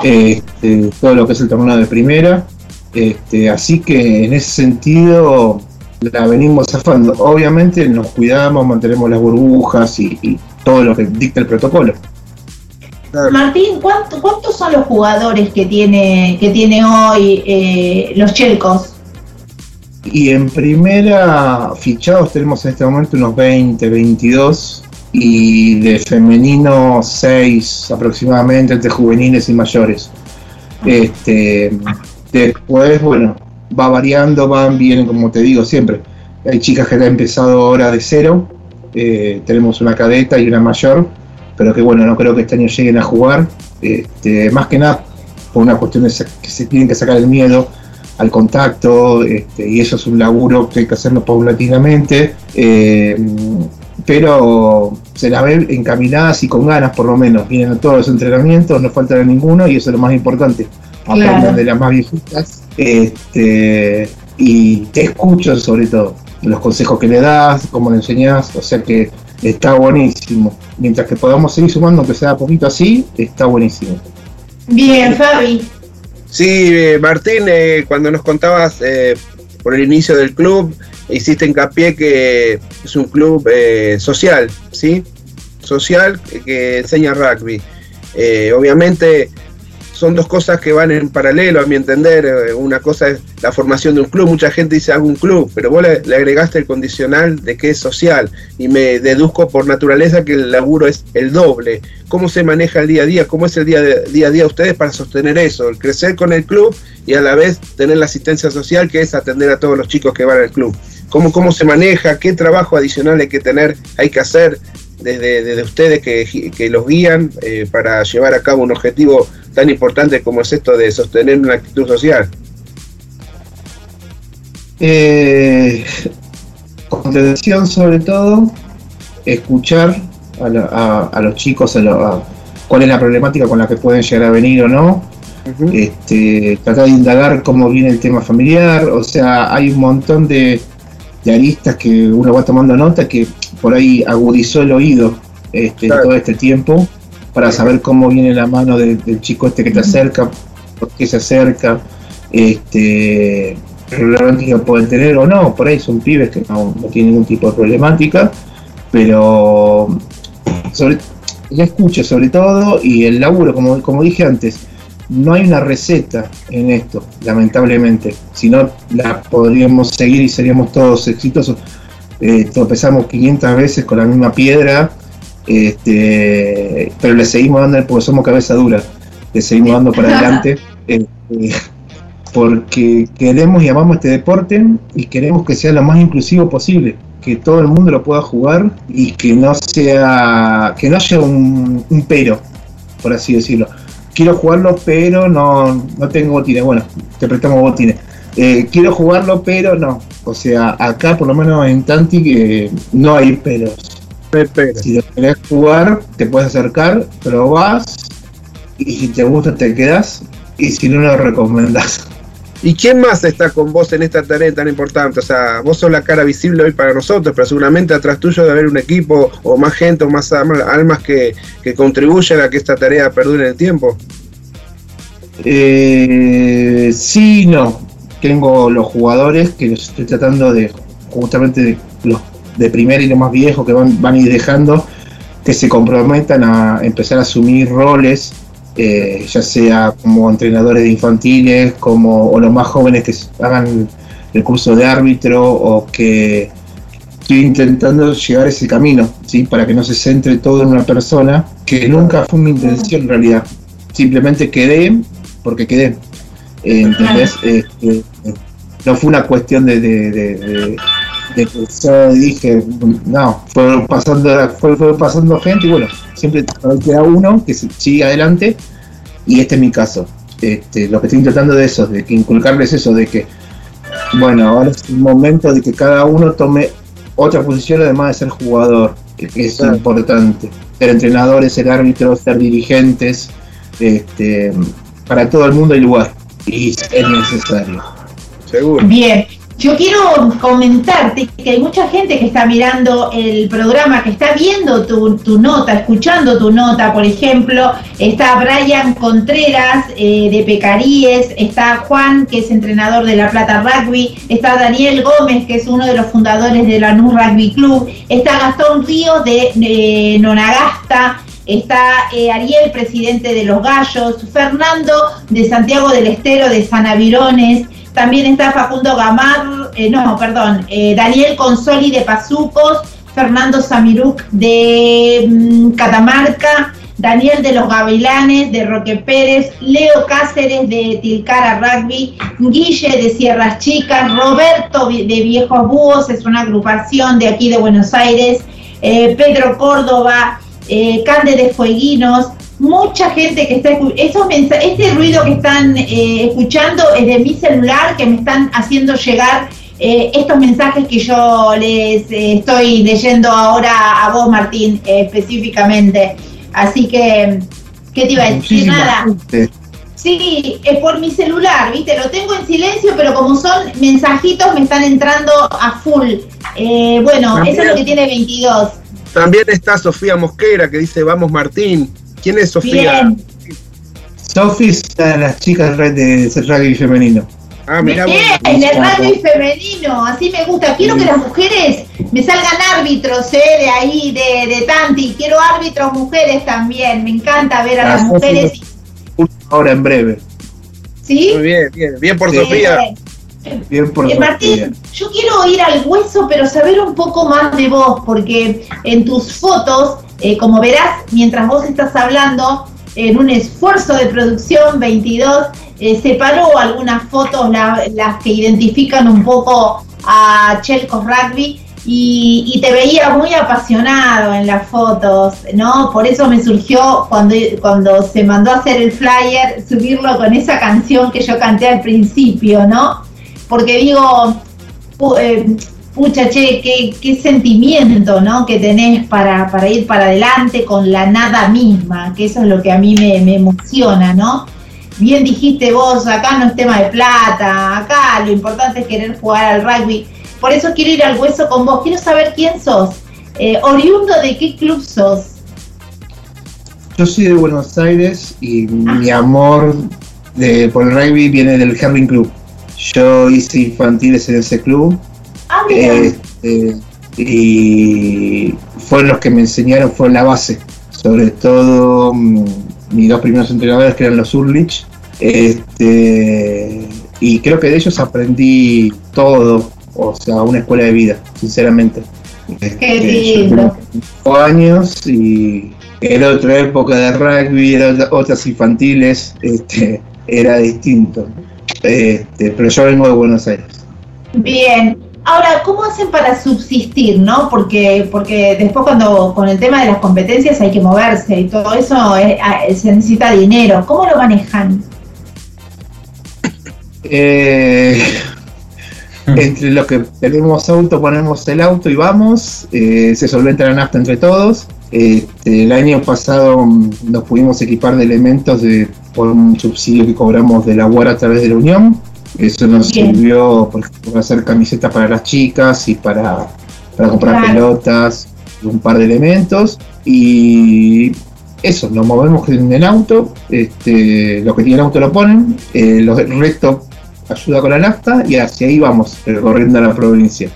Este, todo lo que es el torneo de primera. Este, así que en ese sentido la venimos zafando. Obviamente nos cuidamos, mantenemos las burbujas y, y todo lo que dicta el protocolo. Martín, ¿cuánto- ¿cuántos son los jugadores que tiene, que tiene hoy eh, los Chelcos? Y en primera fichados tenemos en este momento unos 20, 22 y de femenino 6 aproximadamente entre juveniles y mayores. Este, después, bueno, va variando, van, vienen, como te digo siempre. Hay chicas que han empezado ahora de cero, eh, tenemos una cadeta y una mayor, pero que bueno, no creo que este año lleguen a jugar. Este, más que nada por una cuestión de que se tienen que sacar el miedo al contacto, este, y eso es un laburo que hay que hacerlo paulatinamente, eh, pero se las ve encaminadas y con ganas por lo menos, vienen a todos los entrenamientos, no falta ninguno y eso es lo más importante, aprendan Claro. de las más viejitas, este, y te escucho sobre todo, los consejos que le das, cómo le enseñás, o sea que está buenísimo, mientras que podamos seguir sumando, que sea poquito así, está buenísimo. Bien, Fabi. Sí, eh, Martín, eh, cuando nos contabas eh, por el inicio del club, hiciste hincapié que es un club eh, social, ¿sí? Social que, que enseña rugby. Eh, obviamente son dos cosas que van en paralelo, a mi entender. Eh, Una cosa es la formación de un club, mucha gente dice hago un club, pero vos le, agregaste el condicional de que es social y me deduzco por naturaleza que el laburo es el doble. ¿Cómo se maneja el día a día? ¿Cómo es el día, de- día a día ustedes para sostener eso? El crecer con el club y a la vez tener la asistencia social que es atender a todos los chicos que van al club. ¿Cómo, cómo se maneja? ¿Qué trabajo adicional hay que tener, hay que hacer desde, desde ustedes que, que los guían eh, para llevar a cabo un objetivo tan importante como es esto de sostener una actitud social? Eh, contención sobre todo, escuchar a, la- a- a los chicos a lo- a cuál es la problemática con la que pueden llegar a venir o no, este, tratar de indagar cómo viene el tema familiar, o sea, hay un montón de, de aristas que uno va tomando nota que por ahí agudizó el oído este, todo este tiempo para saber cómo viene la mano del, del chico este que te acerca, por qué se acerca, este, problemática pueden tener o no, por ahí son pibes que no, no tienen ningún tipo de problemática, pero sobre, la escucha sobre todo y el laburo, como, como dije antes, no hay una receta en esto, lamentablemente. Si no, la podríamos seguir y seríamos todos exitosos. Eh, tropezamos 500 veces con la misma piedra, este, pero le seguimos dando porque somos cabeza dura, le seguimos dando para adelante. eh, porque queremos y amamos este deporte y queremos que sea lo más inclusivo posible, que todo el mundo lo pueda jugar y que no sea, que no haya un, un pero, por así decirlo. Quiero jugarlo, pero no, no tengo botines. Bueno, te prestamos botines. Eh, quiero jugarlo, pero no. O sea, acá por lo menos en Tantic eh, no hay peros. Si lo querés jugar, te puedes acercar, pero vas y si te gusta te quedas y si no lo recomendás. ¿Y quién más está con vos en esta tarea tan importante? O sea, vos sos la cara visible hoy para nosotros, pero seguramente atrás tuyo debe haber un equipo o más gente o más alma- almas que, que contribuyen a que esta tarea perdure en el tiempo. Eh, sí, no. Tengo los jugadores que los estoy tratando de, justamente de los de primera y los más viejos que van, van a ir dejando, que se comprometan a empezar a asumir roles, eh, ya sea como entrenadores de infantiles, como o los más jóvenes que hagan el curso de árbitro o que estoy intentando llegar a ese camino, ¿sí? para que no se centre todo en una persona, que nunca fue mi intención en realidad. Simplemente quedé porque quedé. Eh, ¿Entendés? Este, no fue una cuestión de, de, de- de- de que yo dije, no, fue pasando, fue, fue pasando gente y bueno, siempre queda uno que sigue adelante y este es mi caso. Este, lo que estoy intentando de eso, de que inculcarles eso, de que, bueno, ahora es el momento de que cada uno tome otra posición además de ser jugador, que, que es importante. Ser entrenadores, ser árbitros, ser dirigentes, este, para todo el mundo hay lugar y es necesario. Seguro. Bien, yo quiero comentarte que hay mucha gente que está mirando el programa, que está viendo tu, tu nota, escuchando tu nota, por ejemplo, está Brian Contreras eh, de Pecaríes, está Juan, que es entrenador de La Plata Rugby, está Daniel Gómez, que es uno de los fundadores de la NU Rugby Club, está Gastón Ríos de eh, Nonagasta, está eh, Ariel, presidente de Los Gallos, Fernando de Santiago del Estero de San Avirones, también está Facundo Gamar, eh, no, perdón, eh, Daniel Consoli de Pazucos, Fernando Samiruk de mm, Catamarca, Daniel de los Gavilanes de Roque Pérez, Leo Cáceres de Tilcara Rugby, Guille de Sierras Chicas, Roberto de Viejos Búhos, es una agrupación de aquí de Buenos Aires, Pedro Córdoba, eh, Cande de Fueguinos, mucha gente que está esos este ruido que están eh, escuchando es de mi celular que me están haciendo llegar eh, estos mensajes que yo les eh, estoy leyendo ahora a vos Martín específicamente así que qué te iba a decir nada gente. Sí, es por mi celular, ¿viste? Lo tengo en silencio, pero como son mensajitos me están entrando a full. Bueno, eso es lo que tiene 22. También está Sofía Mosquera que dice, vamos Martín. ¿Quién es Sofía? Sofi es una de las chicas de de rugby femenino. Ah, mira Bien, en el rugby femenino, así me gusta. Quiero que las mujeres me salgan árbitros, ¿eh? De ahí, de, de Tanti. Quiero árbitros mujeres también. Me encanta ver a las mujeres. Ahora en breve. ¿Sí? Muy bien, bien, bien por Sí. Sofía. Bien por Eh. Martín, yo quiero ir al hueso, pero saber un poco más de vos, porque en tus fotos, eh, como verás, mientras vos estás hablando, en un esfuerzo de producción 22, eh, separó algunas fotos, la- las que identifican un poco a Chelcos Rugby. Y, y te veía muy apasionado en las fotos, ¿no? Por eso me surgió cuando, cuando se mandó a hacer el flyer, subirlo con esa canción que yo canté al principio, ¿no? Porque digo, eh, pucha, che, qué, qué sentimiento, ¿no? Que tenés para, para ir para adelante con la nada misma, que eso es lo que a mí me, me emociona, ¿no? Bien dijiste vos, acá no es tema de plata, acá lo importante es querer jugar al rugby. Por eso quiero ir al hueso con vos, quiero saber quién sos, eh, oriundo de qué club sos. yo soy de Buenos Aires y mi amor de, por el rugby viene del Herring Club. Yo hice infantiles en ese club. Ah, mira. Este, y fueron los que me enseñaron, fueron la base. Sobre todo mm, mis dos primeros entrenadores que eran los Urlich. Este, y creo que de ellos aprendí todo, o sea, una escuela de vida, sinceramente. Qué Este, yo lindo. años y era otra época de rugby, era otra- otras infantiles, este, era distinto. Este, pero yo vengo de Buenos Aires. Bien. Ahora, ¿cómo hacen para subsistir, no? Porque, porque después cuando con el tema de las competencias hay que moverse y todo eso eh, ah, se necesita dinero. ¿Cómo lo manejan? Eh, entre los que tenemos auto, ponemos el auto y vamos. eh, se solventa la nafta entre todos. Este, el año pasado mm, nos pudimos equipar de elementos de, por un subsidio que cobramos de la UAR a través de la Unión. Eso nos Bien. sirvió por ejemplo, para hacer camisetas para las chicas y para, para comprar Claro. pelotas, un par de elementos. Y eso, nos movemos en el auto. Este, los que tienen auto lo ponen. eh, los, el resto ayuda con la nafta y hacia ahí vamos, recorriendo la provincia.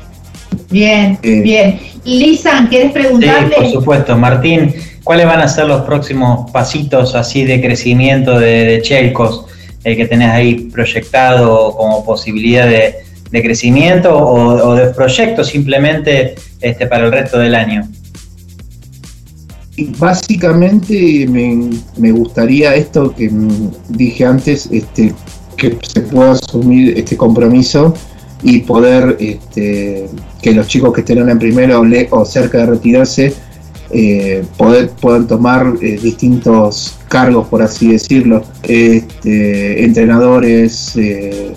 Bien, Eh. bien. Lisan, ¿querés Sí, preguntarle? por supuesto. Martín, ¿cuáles van a ser los próximos pasitos así de crecimiento de, de Chelcos eh, que tenés ahí proyectado como posibilidad de, de crecimiento o, o de proyectos simplemente este, para el resto del año? Y básicamente me, me gustaría esto que dije antes, este, que se pueda asumir este compromiso y poder este, que los chicos que estén en primero o, cerca de retirarse eh, poder, puedan tomar eh, distintos cargos, por así decirlo, este, entrenadores, eh,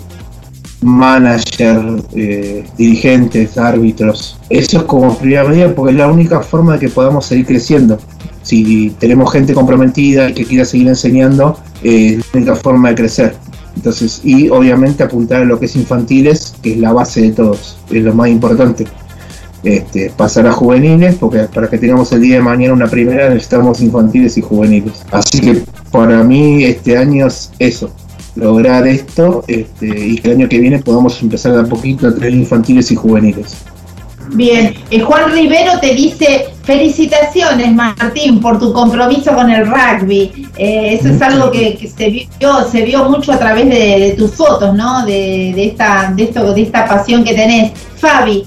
manager, eh, dirigentes, árbitros. Eso es como primera medida porque es la única forma de que podamos seguir creciendo. Si tenemos gente comprometida y que quiera seguir enseñando, es la única forma de crecer. Entonces, y obviamente apuntar a lo que es infantiles, que es la base de todos, es lo más importante. Este, pasar a juveniles, porque para que tengamos el día de mañana una primera necesitamos infantiles y juveniles. Así que para mí este año es eso, lograr esto este, y que el año que viene podamos empezar de a poquito a tener infantiles y juveniles. Bien. Eh, Juan Rivero te dice, felicitaciones Martín por tu compromiso con el rugby. Eh, eso es algo que, que se vio, se vio mucho a través de, de tus fotos, ¿no? De, de esta, de esto, de esta pasión que tenés. Fabi,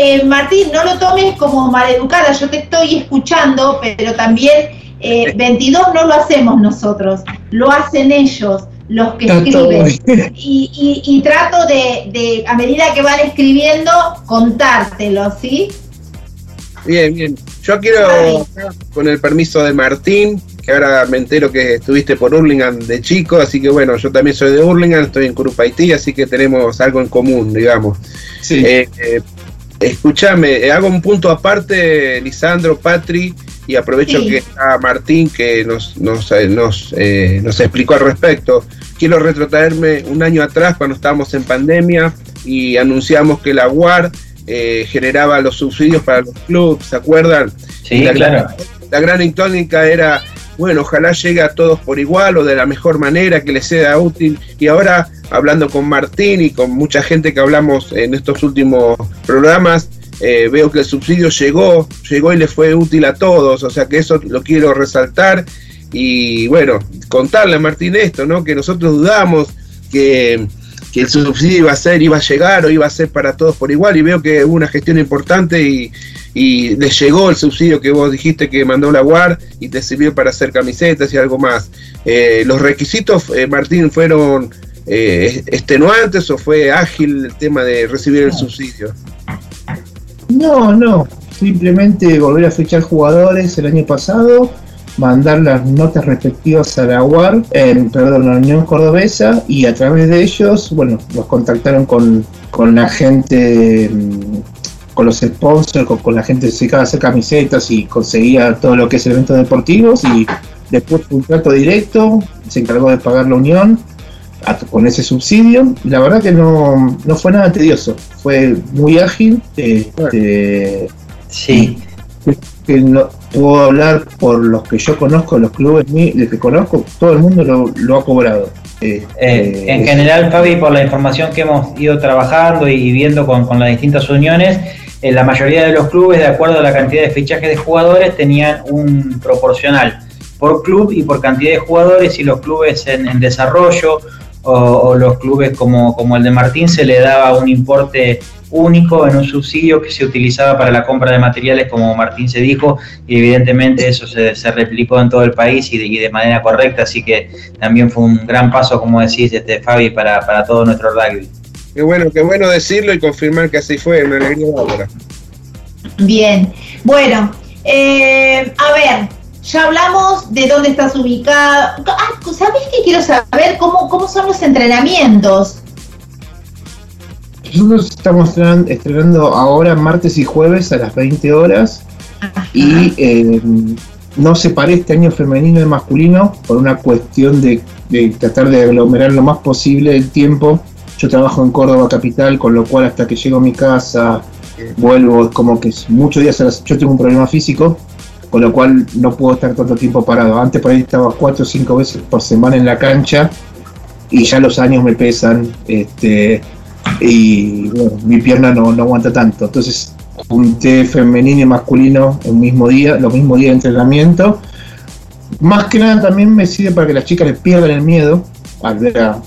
eh, Martín, no lo tomes como maleducada, yo te estoy escuchando, pero también eh, 22 no lo hacemos nosotros, lo hacen ellos, los que escriben. Y, y- y trato de, de, a medida que van escribiendo, contártelo, ¿sí? Bien, bien. Yo quiero, con el permiso de Martín, que ahora me entero que estuviste por Hurlingham de chico, así que bueno, yo también soy de Hurlingham, estoy en Curupaití, así que tenemos algo en común, digamos. Eh, eh, escúchame, eh, hago un punto aparte, Lisandro, Patri, y aprovecho Sí. que está Martín, que nos, nos, eh, nos, eh, nos explicó al respecto. Quiero retrotraerme un año atrás, cuando estábamos en pandemia, y anunciamos que la UAR eh, generaba los subsidios para los clubes, ¿se acuerdan? Sí, la claro. gran- la gran incógnita era, bueno, ojalá llegue a todos por igual o de la mejor manera, que les sea útil. Y ahora, hablando con Martín y con mucha gente que hablamos en estos últimos programas, eh, veo que el subsidio llegó, llegó y le fue útil a todos, o sea que eso lo quiero resaltar. Y bueno, contarle a Martín esto, ¿no? Que nosotros dudamos que, que el subsidio iba a ser, iba a llegar o iba a ser para todos por igual, y veo que hubo una gestión importante y, y les llegó el subsidio que vos dijiste que mandó la UAR y te sirvió para hacer camisetas y algo más. Eh, ¿Los requisitos, eh, Martín, fueron eh, extenuantes o fue ágil el tema de recibir el subsidio? No, no, simplemente volver a fichar jugadores el año pasado, mandar las notas respectivas a la UAR, eh, perdón, a la Unión Cordobesa, y a través de ellos, bueno, nos contactaron con, con la gente, mm, con los sponsors, con, con la gente que se dedicaba a hacer camisetas y conseguía todo lo que es eventos deportivos, y después un trato directo, se encargó de pagar la Unión a- con ese subsidio. La verdad que no, no fue nada tedioso, fue muy ágil. este, Sí. que no puedo hablar por los que yo conozco, los clubes de que conozco, todo el mundo lo, lo ha cobrado. Eh, Eh, en general, Fabi, por la información que hemos ido trabajando y viendo con, con las distintas uniones, eh, la mayoría de los clubes, de acuerdo a la cantidad de fichajes de jugadores, tenían un proporcional por club y por cantidad de jugadores y los clubes en, en desarrollo o, o los clubes como, como el de Martín se le daba un importe único en un subsidio que se utilizaba para la compra de materiales, como Martín se dijo, y evidentemente eso se, se replicó en todo el país y de, y de manera correcta, así que también fue un gran paso, como decís, este, Fabi, para, para todo nuestro rugby. Qué bueno, qué bueno decirlo y confirmar que así fue, una alegría bárbara. Bien, bueno, eh, a ver, ya hablamos de dónde estás ubicado. Ah, ¿Sabés qué quiero saber? ¿Cómo, cómo son los entrenamientos? Nosotros estamos estrenan- estrenando ahora martes y jueves a las 20 horas y eh, no separé este año femenino y masculino por una cuestión de, de tratar de aglomerar lo más posible el tiempo. Yo trabajo en Córdoba capital, con lo cual hasta que llego a mi casa vuelvo, es como que muchos días a las, yo tengo un problema físico, con lo cual no puedo estar tanto tiempo parado. Antes por ahí estaba cuatro o cinco veces por semana en la cancha y ya los años me pesan, este, y bueno, mi pierna no, no aguanta tanto. Entonces junté femenino y masculino el mismo día, los mismos días de entrenamiento. Más que nada también me sirve para que las chicas les pierdan el miedo al ver a,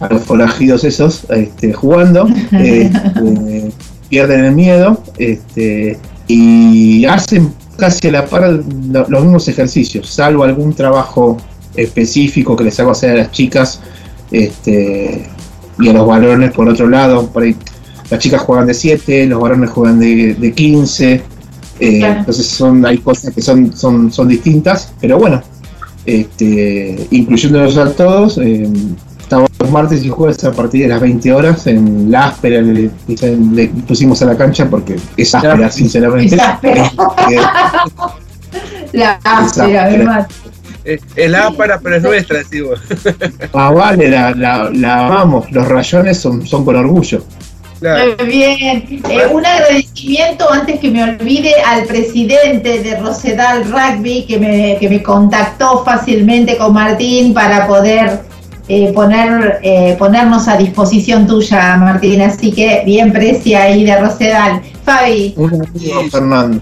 a los forajidos esos este, jugando, este, pierden el miedo este, y hacen casi a la par lo- los mismos ejercicios, salvo algún trabajo específico que les hago hacer a las chicas este, y a los varones por otro lado. Por ahí, las chicas juegan de 7, los varones juegan de, de 15. eh, Claro. Entonces son, hay cosas que son, son, son distintas, pero bueno, este, incluyéndolos a todos, eh, estamos los martes y jueves a partir de las 20 horas en la áspera, le, le pusimos a la cancha porque es áspera, sinceramente. Es áspera. La áspera. Es, es la ápara, pero es nuestra, decimos. Ah, vale, la, la, la amamos. Los rayones son, son con orgullo. Muy bien. Eh, un agradecimiento antes que me olvide al presidente de Rosedal Rugby que me, que me contactó fácilmente con Martín para poder eh, poner, eh, ponernos a disposición tuya, Martín. Así que bien precia ahí de Rosedal. Fabi. Un Fernando.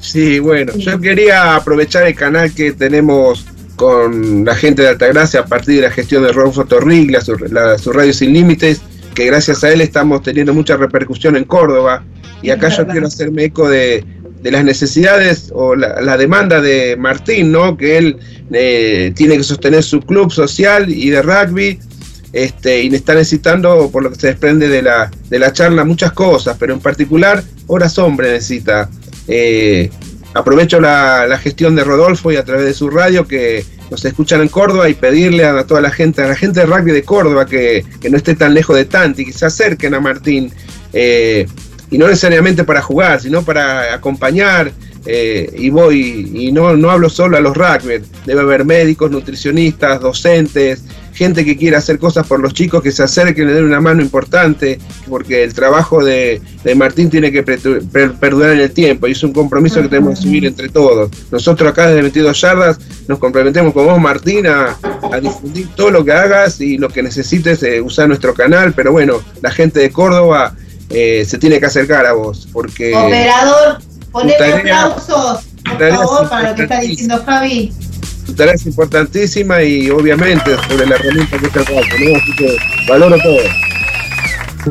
Sí, bueno, yo quería aprovechar el canal que tenemos con la gente de Altagracia a partir de la gestión de Ron Fotorrig, la, su, la- su radio sin límites, que gracias a él estamos teniendo mucha repercusión en Córdoba. Y acá yo quiero hacerme eco de, de las necesidades o la, demanda de Martín, ¿no? Que él eh, tiene que sostener su club social y de rugby. Este, y está necesitando, por lo que se desprende de la, de la charla, muchas cosas, pero en particular horas hombre necesita. Eh, aprovecho la, la gestión de Rodolfo y a través de su radio que nos escuchan en Córdoba y pedirle a toda la gente, a la gente de rugby de Córdoba que, que no esté tan lejos de Tanti, que se acerquen a Martín. eh, y no necesariamente para jugar, sino para acompañar. eh, y voy, y no, no hablo solo a los rugby, debe haber médicos, nutricionistas, docentes, gente que quiera hacer cosas por los chicos, que se acerquen, le den una mano importante, porque el trabajo de, de Martín tiene que perdurar en el tiempo y es un compromiso que tenemos que asumir entre todos. Nosotros acá desde 22 yardas nos comprometemos con vos, Martín, a, a difundir todo lo que hagas y lo que necesites, eh, usar nuestro canal, pero bueno, la gente de Córdoba eh, se tiene que acercar a vos, porque... Operador, tarea- aplausos, por favor, para lo que está diciendo Fabi. tu tarea es importantísima y obviamente sobre la herramienta que es el rato, ¿no? Así que valoro todo.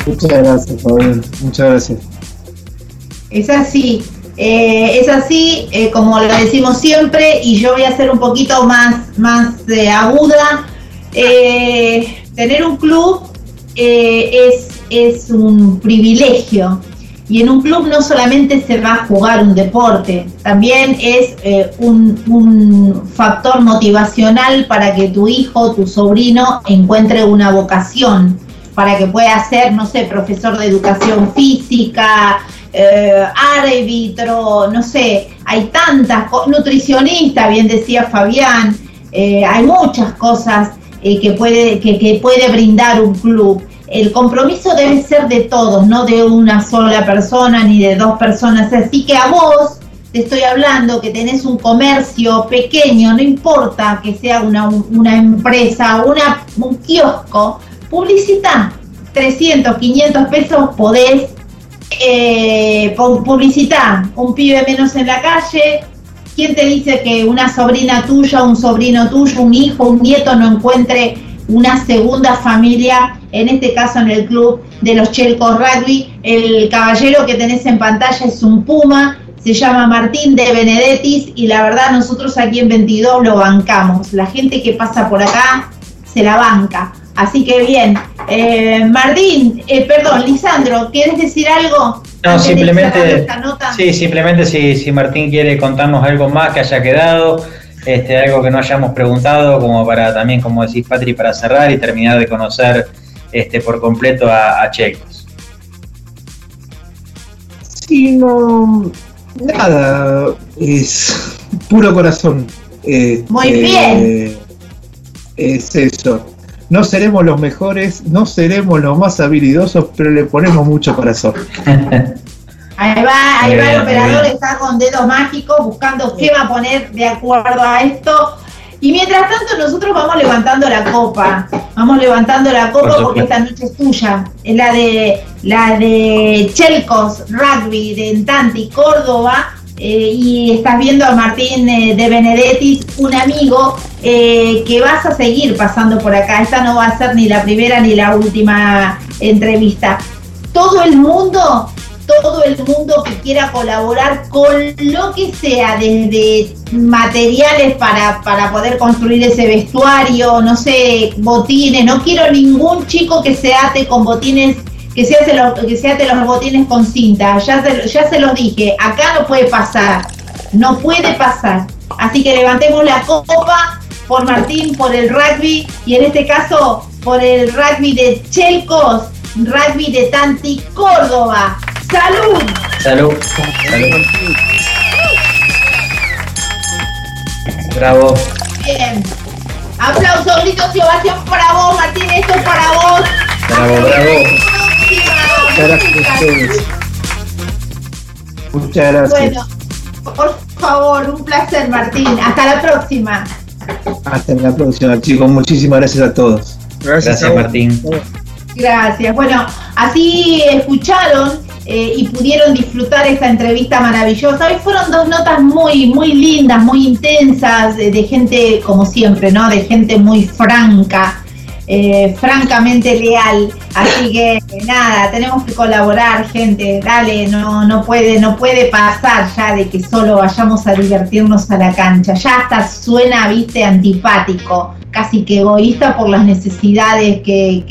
Muchas gracias, Fabián. Muchas gracias. Es así, eh, es así, eh, como lo decimos siempre, y yo voy a ser un poquito más, más eh, aguda. Eh, tener un club eh, es, es un privilegio. Y en un club no solamente se va a jugar un deporte, también es eh, un, un factor motivacional para que tu hijo, tu sobrino encuentre una vocación, para que pueda ser, no sé, profesor de educación física, eh, árbitro, no sé, hay tantas, nutricionista, bien decía Fabián, eh, hay muchas cosas que, puede, que puede brindar un club. El compromiso debe ser de todos, no de una sola persona ni de dos personas. Así que a vos te estoy hablando que tenés un comercio pequeño, no importa que sea una, empresa una, un kiosco, publicita 300, 500 pesos, podés eh, pu- publicitar un pibe menos en la calle. ¿Quién te dice que una sobrina tuya, un sobrino tuyo, un hijo, un nieto no encuentre una segunda familia, en este caso en el club de los Chelcos Rugby? El caballero que tenés en pantalla es un Puma, se llama Martín de Benedetis y la verdad nosotros aquí en 22 lo bancamos. La gente que pasa por acá se la banca. Así que bien, Eh, Martín, eh, perdón, Lisandro, ¿quieres decir algo? No, de simplemente, esta nota? sí, simplemente si, si Martín quiere contarnos algo más que haya quedado, este, algo que no hayamos preguntado, como para también, como decís Patri, para cerrar y terminar de conocer este, por completo a, a Checos. Sí, no. Nada, es puro corazón. Este, Muy bien. Es eso. No seremos los mejores, no seremos los más habilidosos, pero le ponemos mucho corazón. Ahí va, ahí va el operador, bien. está con dedos mágicos buscando qué va a poner de acuerdo a esto. Y mientras tanto nosotros vamos levantando la copa, vamos levantando la copa Por porque esta noche es tuya, es la de la de Chelcos Rugby de Entanti, Córdoba, eh, y estás viendo a Martín eh, de Benedetis, un amigo eh, que vas a seguir pasando por acá. Esta no va a ser ni la primera ni la última entrevista. Todo el mundo todo el mundo que quiera colaborar con lo que sea, desde materiales para, para poder construir ese vestuario, no sé, botines, no quiero ningún chico que se ate con botines, que se, hace los, que se ate los botines con cinta, ya se, ya se los dije, acá no puede pasar, no puede pasar. Así que levantemos la copa por Martín, por el rugby y en este caso por el rugby de Chelcos, rugby de Tanti, Córdoba. ¡Salud! Salud. Salud. Bravo. Bien. Aplausos, gritos y ovación para vos, Martín, esto es para vos. Bravo, bravo. Gracias. Muchas gracias. Bueno, por favor, un placer, Martín. Hasta la próxima. Hasta la próxima, chicos. Muchísimas gracias a todos. Gracias, Martín. Gracias. Bueno, así escucharon eh, y pudieron disfrutar esta entrevista maravillosa. Hoy fueron dos notas muy, muy lindas, muy intensas, de, gente, como siempre, ¿no? De gente muy franca, eh, francamente leal. Así que nada, tenemos que colaborar, gente. Dale, no, no puede, no puede pasar ya de que solo vayamos a divertirnos a la cancha. Ya hasta suena, viste, antipático, casi que egoísta por las necesidades que,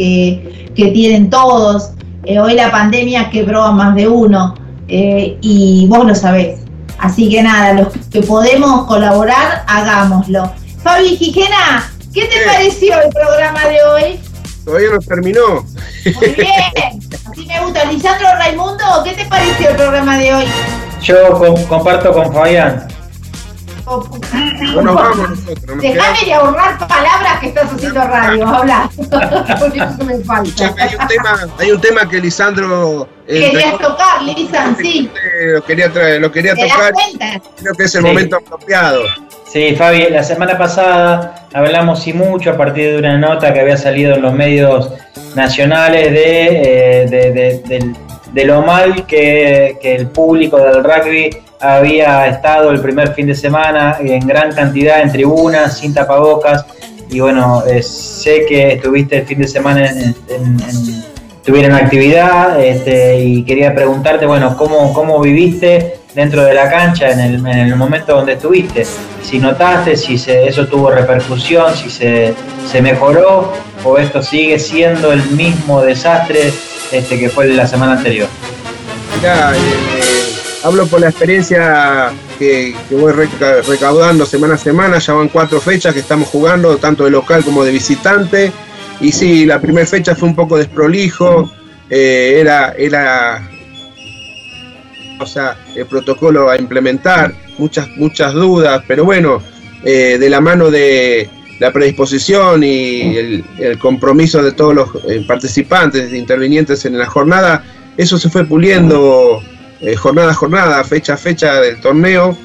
que tienen todos. Eh, hoy la pandemia quebró a más de uno eh, y vos lo sabés. Así que nada, los que podemos colaborar, hagámoslo. Fabi Gijena, ¿qué te pareció el programa de hoy? Todavía no terminó. Muy bien, así me gusta. Lisandro Raimundo, ¿qué te pareció el programa de hoy? Yo com- comparto con Fabián. No nos vamos nosotros. quedamos. de ahorrar palabras que estás haciendo radio, habla. Porque eso me falta. Hay un tema, hay un tema que Lisandro eh, Querías tocar, Lisan, sí. lo quería traer, lo quería ¿Te das tocar. Creo que es el Sí. momento apropiado. Sí, Fabi, la semana pasada hablamos y mucho a partir de una nota que había salido en los medios nacionales de, eh, de, de- de lo mal que, que el público del rugby había estado el primer fin de semana en gran cantidad en tribunas, sin tapabocas. Y bueno, eh, sé que estuviste el fin de semana en, en- en- tuvieron actividad este, y quería preguntarte, bueno, ¿cómo, cómo viviste dentro de la cancha en el, en el momento donde estuviste? Si notaste, si se- eso tuvo repercusión, si se, se mejoró o esto sigue siendo el mismo desastre este, que fue la semana anterior. Eh, hablo por la experiencia que, voy reca- recaudando semana a semana. Ya van cuatro fechas que estamos jugando, tanto de local como de visitante. Y sí, la primera fecha fue un poco desprolijo. eh, era, era o sea, el protocolo a implementar, muchas, muchas dudas, pero bueno, eh, de la mano de la predisposición y el, el compromiso de todos los eh, participantes, intervinientes en la jornada, eso se fue puliendo eh, jornada a jornada, fecha a fecha del torneo.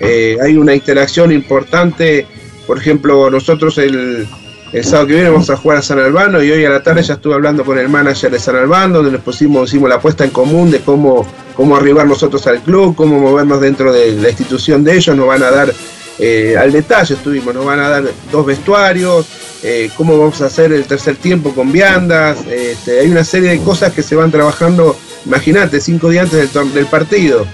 Eh, hay una interacción importante. Por ejemplo, nosotros el, el sábado que viene vamos a jugar a San Albano y hoy a la tarde ya estuve hablando con el manager de San Albano, donde nos pusimos, hicimos la apuesta en común de cómo, cómo arribar nosotros al club, cómo movernos dentro de la institución de ellos, nos van a dar eh, al detalle estuvimos, nos van a dar dos vestuarios, eh, cómo vamos a hacer el tercer tiempo con viandas, este, hay una serie de cosas que se van trabajando, imagínate, cinco días antes del, del partido.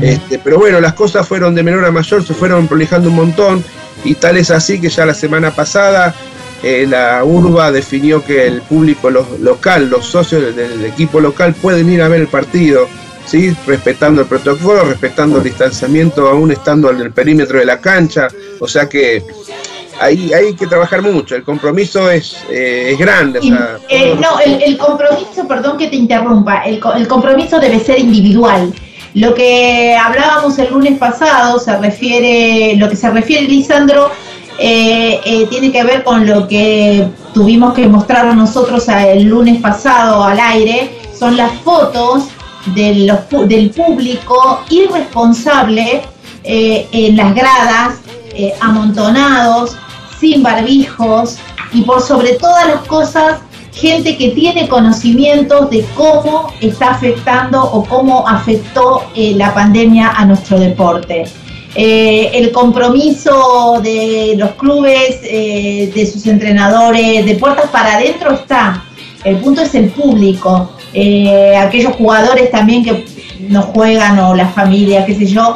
Este, pero bueno, las cosas fueron de menor a mayor, se fueron prolijando un montón y tal es así que ya la semana pasada eh, la urba definió que el público lo, local, los socios del, del, equipo local pueden ir a ver el partido, ¿sí? respetando el protocolo, respetando el distanciamiento, aún estando en el perímetro de la cancha. O sea que ahí hay que trabajar mucho, el compromiso es, eh, es grande. O sea, Eh, no, el, el compromiso, perdón que te interrumpa, el, co- el compromiso debe ser individual. Lo que hablábamos el lunes pasado se refiere, lo que se refiere Lisandro, eh, eh, tiene que ver con lo que tuvimos que mostrar nosotros el lunes pasado al aire, son las fotos de los del público irresponsable eh, en las gradas, eh, amontonados, sin barbijos y por sobre todas las cosas, gente que tiene conocimientos de cómo está afectando o cómo afectó eh, la pandemia a nuestro deporte. Eh, el compromiso de los clubes, eh, de sus entrenadores, de puertas para adentro está. El punto es el público. Aquellos jugadores también que no juegan o las familias, qué sé yo.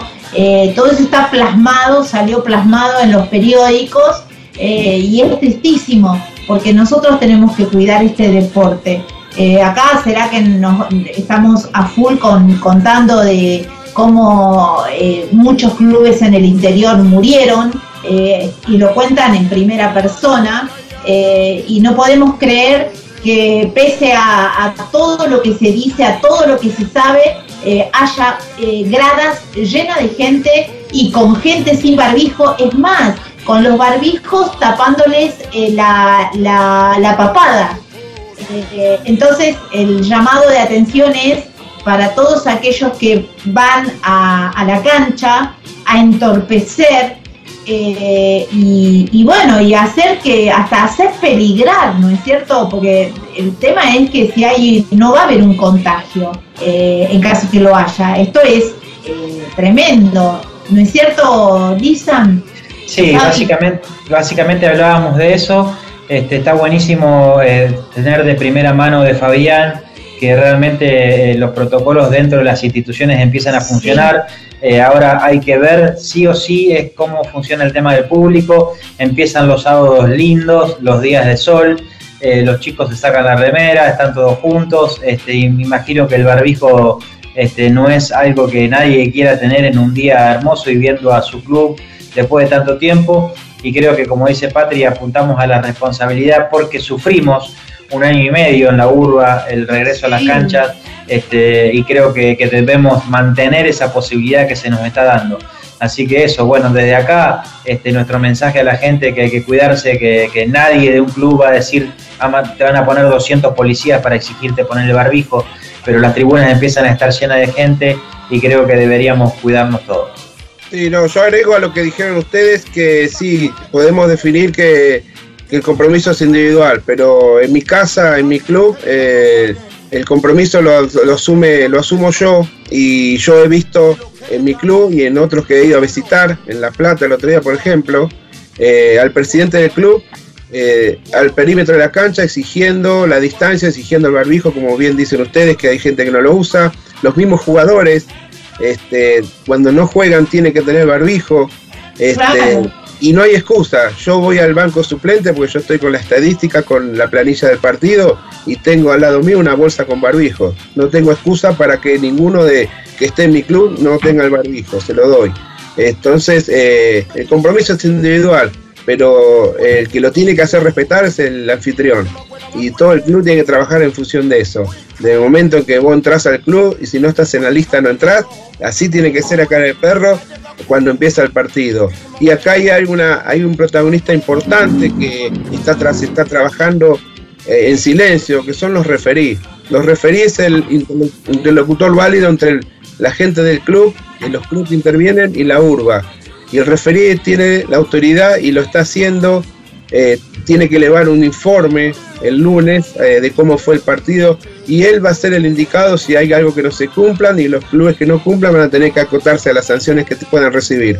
todo eso está plasmado, salió plasmado en los periódicos eh, y es tristísimo porque nosotros tenemos que cuidar este deporte. Eh, acá será que nos, estamos a full con, contando de cómo eh, muchos clubes en el interior murieron y lo cuentan en primera persona y no podemos creer que pese a, todo lo que se dice, a todo lo que se sabe, haya gradas llenas de gente y con gente sin barbijo. Es más, con los barbijos tapándoles eh, la, la- la papada. Eh, entonces, el llamado de atención es para todos aquellos que van a, a la cancha a entorpecer eh, y, y bueno, y hacer que, hasta hacer peligrar, ¿no es cierto? Porque el tema es que si hay, no va a haber un contagio eh, en caso que lo haya. Esto es eh, tremendo, ¿no es cierto, Lisan? Sí, Fabi. básicamente, básicamente hablábamos de eso. Este, está buenísimo eh, tener de primera mano de Fabián que realmente eh, los protocolos dentro de las instituciones empiezan a funcionar. Eh, ahora hay que ver sí o sí es cómo funciona el tema del público. Empiezan los sábados lindos, los días de sol. los chicos se sacan la remera, están todos juntos. Este, y me imagino que el barbijo este, no es algo que nadie quiera tener en un día hermoso y viendo a su club después de tanto tiempo. Y creo que, como dice Patria, apuntamos a la responsabilidad porque sufrimos un año y medio en la urba, el regreso a las canchas, este, y creo que, que debemos mantener esa posibilidad que se nos está dando. Así que eso, bueno, desde acá, este, nuestro mensaje a la gente que hay que cuidarse, que, que nadie de un club va a decir, "Ama, te van a poner 200 policías para exigirte poner el barbijo, pero las tribunas empiezan a estar llenas de gente y creo que deberíamos cuidarnos todos. Sí, no, yo agrego a lo que dijeron ustedes que sí, podemos definir que, el compromiso es individual, pero en mi casa, en mi club, eh, el compromiso lo, lo asume, lo asumo yo y yo he visto en mi club y en otros que he ido a visitar, en La Plata el otro día, por ejemplo, eh, al presidente del club eh, al perímetro de la cancha exigiendo la distancia, exigiendo el barbijo, como bien dicen ustedes, que hay gente que no lo usa. Los mismos jugadores, este, cuando no juegan, tienen que tener barbijo. Este, Claro. Y no hay excusa. Yo voy al banco suplente porque yo estoy con la estadística, con la planilla del partido y tengo al lado mío una bolsa con barbijo. No tengo excusa para que ninguno de que esté en mi club no tenga el barbijo, se lo doy. Entonces, eh, el compromiso es individual, pero el que lo tiene que hacer respetar es el anfitrión. Y todo el club tiene que trabajar en función de eso. De momento en que vos entras al club y si no estás en la lista no entras, así tiene que ser acá en el perro cuando empieza el partido. Y acá hay, alguna, hay un protagonista importante que está, está trabajando eh, en silencio, que son los referís. Los referís es el interlo- interlocutor válido entre la gente del club, y los clubes intervienen y la urba. Y el referee tiene la autoridad y lo está haciendo, eh, tiene que elevar un informe el lunes eh, de cómo fue el partido y él va a ser el indicado si hay algo que no se cumplan y los clubes que no cumplan van a tener que acotarse a las sanciones que te puedan recibir.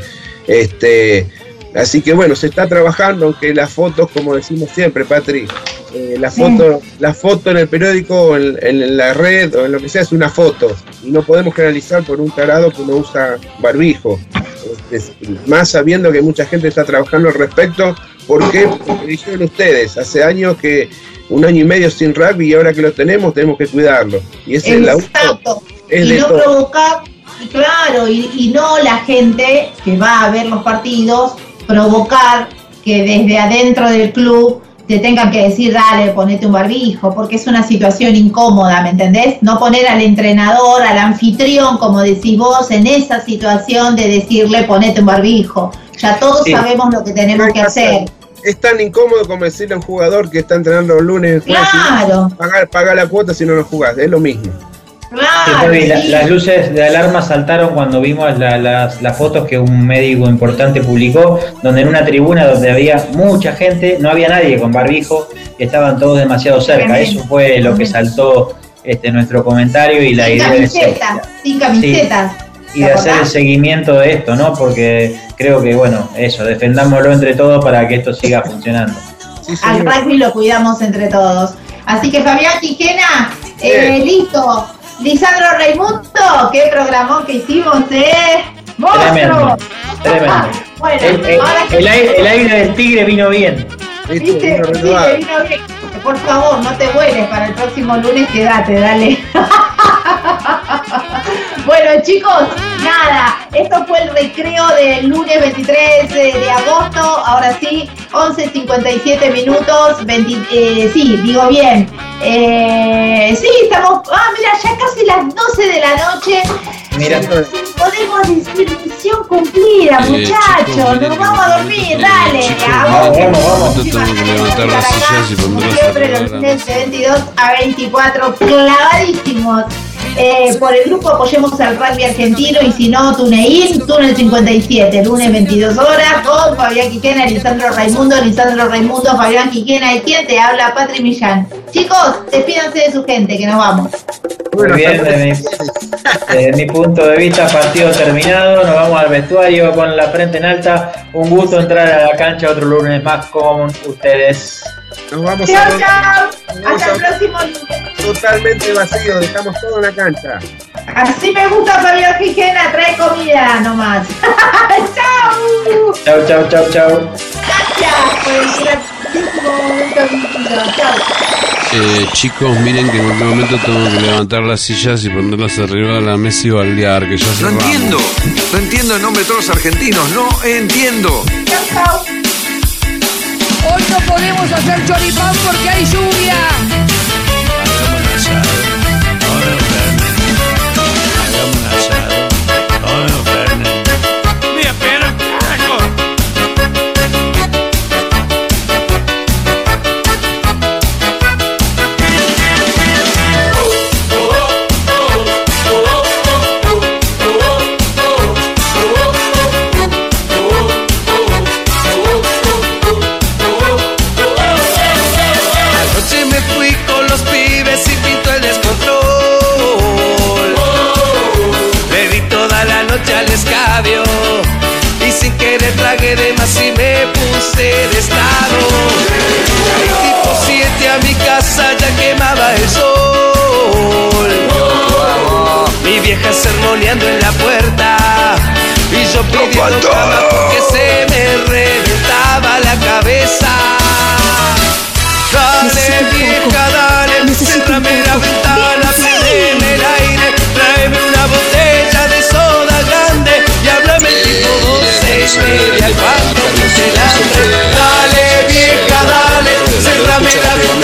Este, así que bueno, se está trabajando, aunque las fotos, como decimos siempre, Patri, eh, la foto, la foto en el periódico, o en, en la red o en lo que sea es una foto y no podemos generalizar por un tarado que no usa barbijo. Es- más sabiendo que mucha gente está trabajando al respecto, ¿por qué? Porque dijeron ustedes, hace años que un año y medio sin rugby y ahora que lo tenemos tenemos que cuidarlo. Y ese es la Exacto. es y no todo. provocar, claro, y, y no la gente que va a ver los partidos, provocar que desde adentro del club te tengan que decir, dale, ponete un barbijo, porque es una situación incómoda, ¿me entendés? No poner al entrenador, al anfitrión, como decís vos, en esa situación de decirle, ponete un barbijo. Ya todos Sí. sabemos lo que tenemos que hacer. Es tan incómodo como decirle a un jugador que está entrenando los lunes. Claro. Pagar, pagar la cuota si no lo jugás, es lo mismo. Sí, Claro, Javi, la- sí. las luces de alarma saltaron cuando vimos la- las, las fotos que un médico importante publicó, donde en una tribuna donde había mucha gente, no había nadie con barbijo, estaban todos demasiado cerca. Eso fue lo que saltó este, nuestro comentario y la sin idea de, camisetas, sin camisetas. y de hacer el seguimiento de esto, ¿no? Porque creo que, bueno, eso, defendámoslo entre todos para que esto siga funcionando. Al rugby lo cuidamos entre todos. Así que Fabián Quijena, eh, listo. Lisandro Raimundo, qué programón que hicimos, ¿eh? ¡Monstruo! Tremendo, tremendo. Bueno, El, el- ahora que el aire, el aire del tigre vino bien. viste, sí, le vino bien. Por favor, no te vueles para el próximo lunes, quédate, dale. Bueno chicos, nada, esto fue el recreo del lunes 23 de, de agosto, ahora sí, 11.57 minutos, 20, eh, sí, digo bien, Eh, sí, estamos, ah, mira, ya casi las 12 de la noche, Mira, podemos decir misión cumplida, Eh, muchachos, nos vamos a dormir, dale, vamos, vos. vamos, vamos. Nosotros tenemos que levantar las sillas y ponerlas Siempre los lunes de 22 a 24 clavadísimos. Eh, por el grupo apoyemos al rugby argentino y si no, TuneIn, Túnel 57, lunes 22 horas con Fabián Quiquena, Lisandro Raimundo, Lisandro Raimundo, Fabián Quiquena y quien te habla, Patri Millán. Chicos, despídanse de su gente, que nos vamos. Muy bien, desde mi, desde mi punto de vista, partido terminado, nos vamos al vestuario con la frente en alta. Un gusto entrar a la cancha otro lunes más con ustedes. Nos vamos Chao, a chao. vamos Hasta el próximo lunes. totalmente vacío, dejamos todo en la cancha. Así me gusta Fabián Quiquena, trae comida nomás. chao. Chau, chau, chau, chau. Gracias por el. Chao. Eh, chicos, miren que en cualquier momento tengo que levantar las sillas y ponerlas arriba de la mesa y baldear, que ya No cerramos. entiendo, no entiendo el nombre de todos los argentinos, no entiendo. Hoy no podemos hacer choripán porque hay lluvia. Casa ya quemaba el sol. Mi vieja sermoneando en la puerta y yo pidiendo cama porque se me reventaba la cabeza. Dale vieja, dale, cerrame la ventana, prendeme el aire, tráeme una botella de soda grande y háblame tipo doce y media cuando hambre. Dale vieja, dale, cerrame la ventana,